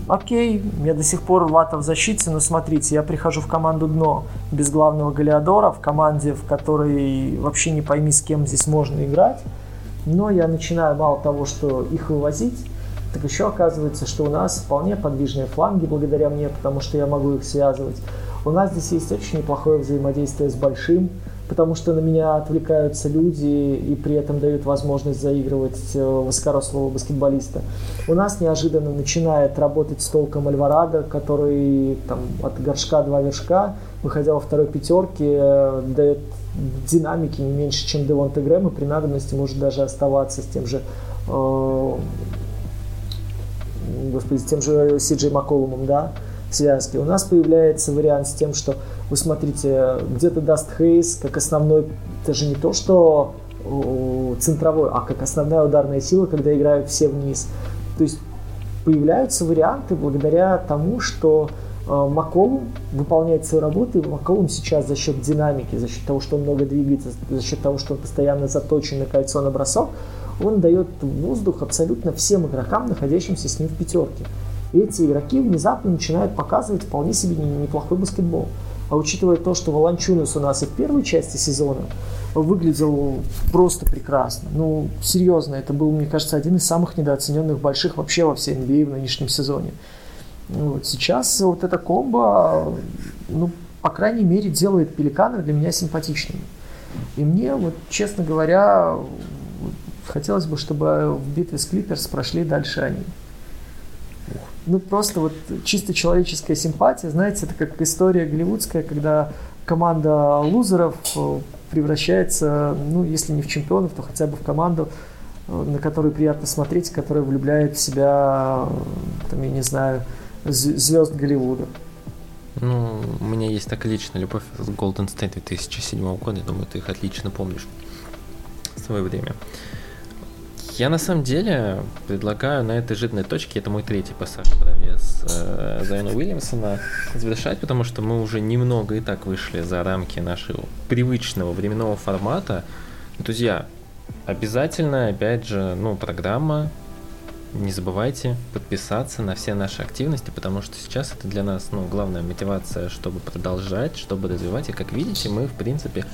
окей, я до сих пор вата в защите, но смотрите, я прихожу в команду дно без главного Галиадора, в команде, в которой вообще не пойми, с кем здесь можно играть, но я начинаю мало того, что их вывозить, так еще оказывается, что у нас вполне подвижные фланги благодаря мне, потому что я могу их связывать. У нас здесь есть очень неплохое взаимодействие с большим, потому что на меня отвлекаются люди и при этом дают возможность заигрывать э, высокорослого баскетболиста. У нас неожиданно начинает работать с толком Альварадо, который там, от горшка два вершка, выходя во второй пятерке, э, дает динамики не меньше, чем Девонте Грэм, и при надобности может даже оставаться с тем же э, господи, с тем же Си Джей Макколумом, да, связки. У нас появляется вариант с тем, что, вы смотрите, где-то даст Хейс как основной, даже не то, что центровой, а как основная ударная сила, когда играют все вниз. То есть появляются варианты благодаря тому, что э, Маколум выполняет свою работу, и Маколум сейчас за счет динамики, за счет того, что он много двигается, за счет того, что он постоянно заточен на кольцо на бросок, он дает воздух абсолютно всем игрокам, находящимся с ним в пятерке. Эти игроки внезапно начинают показывать вполне себе неплохой баскетбол. А учитывая то, что Волончунус у нас и в первой части сезона выглядел просто прекрасно. Ну, серьезно, это был, мне кажется, один из самых недооцененных больших вообще во всей NBA в нынешнем сезоне. Вот сейчас вот эта комбо, ну, по крайней мере, делает пеликанов для меня симпатичными. И мне, вот, честно говоря, хотелось бы, чтобы в битве с Клиперс прошли дальше они. Ну, просто вот чисто человеческая симпатия, знаете, это как история голливудская, когда команда лузеров э, превращается, ну, если не в чемпионов, то хотя бы в команду, э, на которую приятно смотреть, которая влюбляет в себя, э, там, я не знаю, звезд Голливуда. Ну, у меня есть так личная любовь с Golden State 2007 года, я думаю, ты их отлично помнишь в свое время. Я на самом деле предлагаю на этой жирной точке, это мой третий пассаж про вес э, Зайона Уильямсона, завершать, потому что мы уже немного и так вышли за рамки нашего привычного временного формата. Друзья, обязательно, опять же, ну, программа не забывайте подписаться на все наши активности, потому что сейчас это для нас, ну, главная мотивация, чтобы продолжать, чтобы развивать. И как видите, мы, в принципе,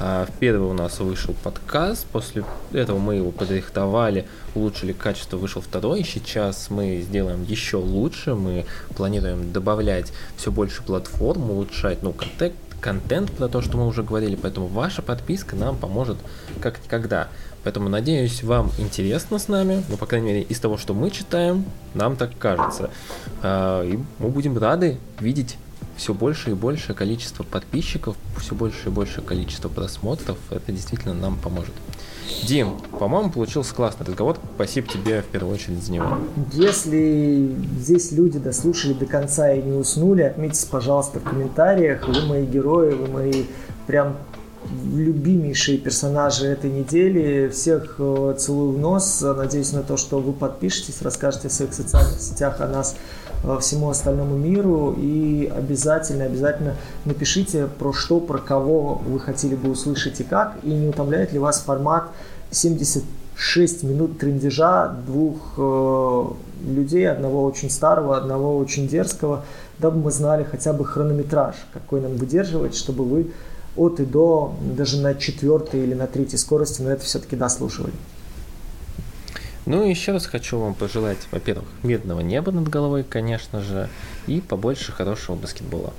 а, первый у нас вышел подкаст, после этого мы его подрихтовали, улучшили качество, вышел второй. Сейчас мы сделаем еще лучше, мы планируем добавлять все больше платформ, улучшать, ну, контент, контент про то, что мы уже говорили, поэтому ваша подписка нам поможет как никогда. Поэтому, надеюсь, вам интересно с нами, ну, по крайней мере, из того, что мы читаем, нам так кажется. А, и мы будем рады видеть все больше и больше количество подписчиков, все больше и больше количество просмотров. Это действительно нам поможет. Дим, по-моему, получился классный разговор. Спасибо тебе в первую очередь за него. Если здесь люди дослушали до конца и не уснули, отметьте, пожалуйста, в комментариях. Вы мои герои, вы мои прям любимейшие персонажи этой недели. Всех э, целую в нос. Надеюсь на то, что вы подпишетесь, расскажете в своих социальных сетях о нас всему остальному миру. И обязательно, обязательно напишите, про что, про кого вы хотели бы услышать и как. И не утомляет ли вас формат 76 минут трендежа двух э, людей, одного очень старого, одного очень дерзкого, дабы мы знали хотя бы хронометраж, какой нам выдерживать, чтобы вы от и до, даже на четвертой или на третьей скорости, но это все-таки дослушивали. Ну и еще раз хочу вам пожелать, во-первых, мирного неба над головой, конечно же, и побольше хорошего баскетбола.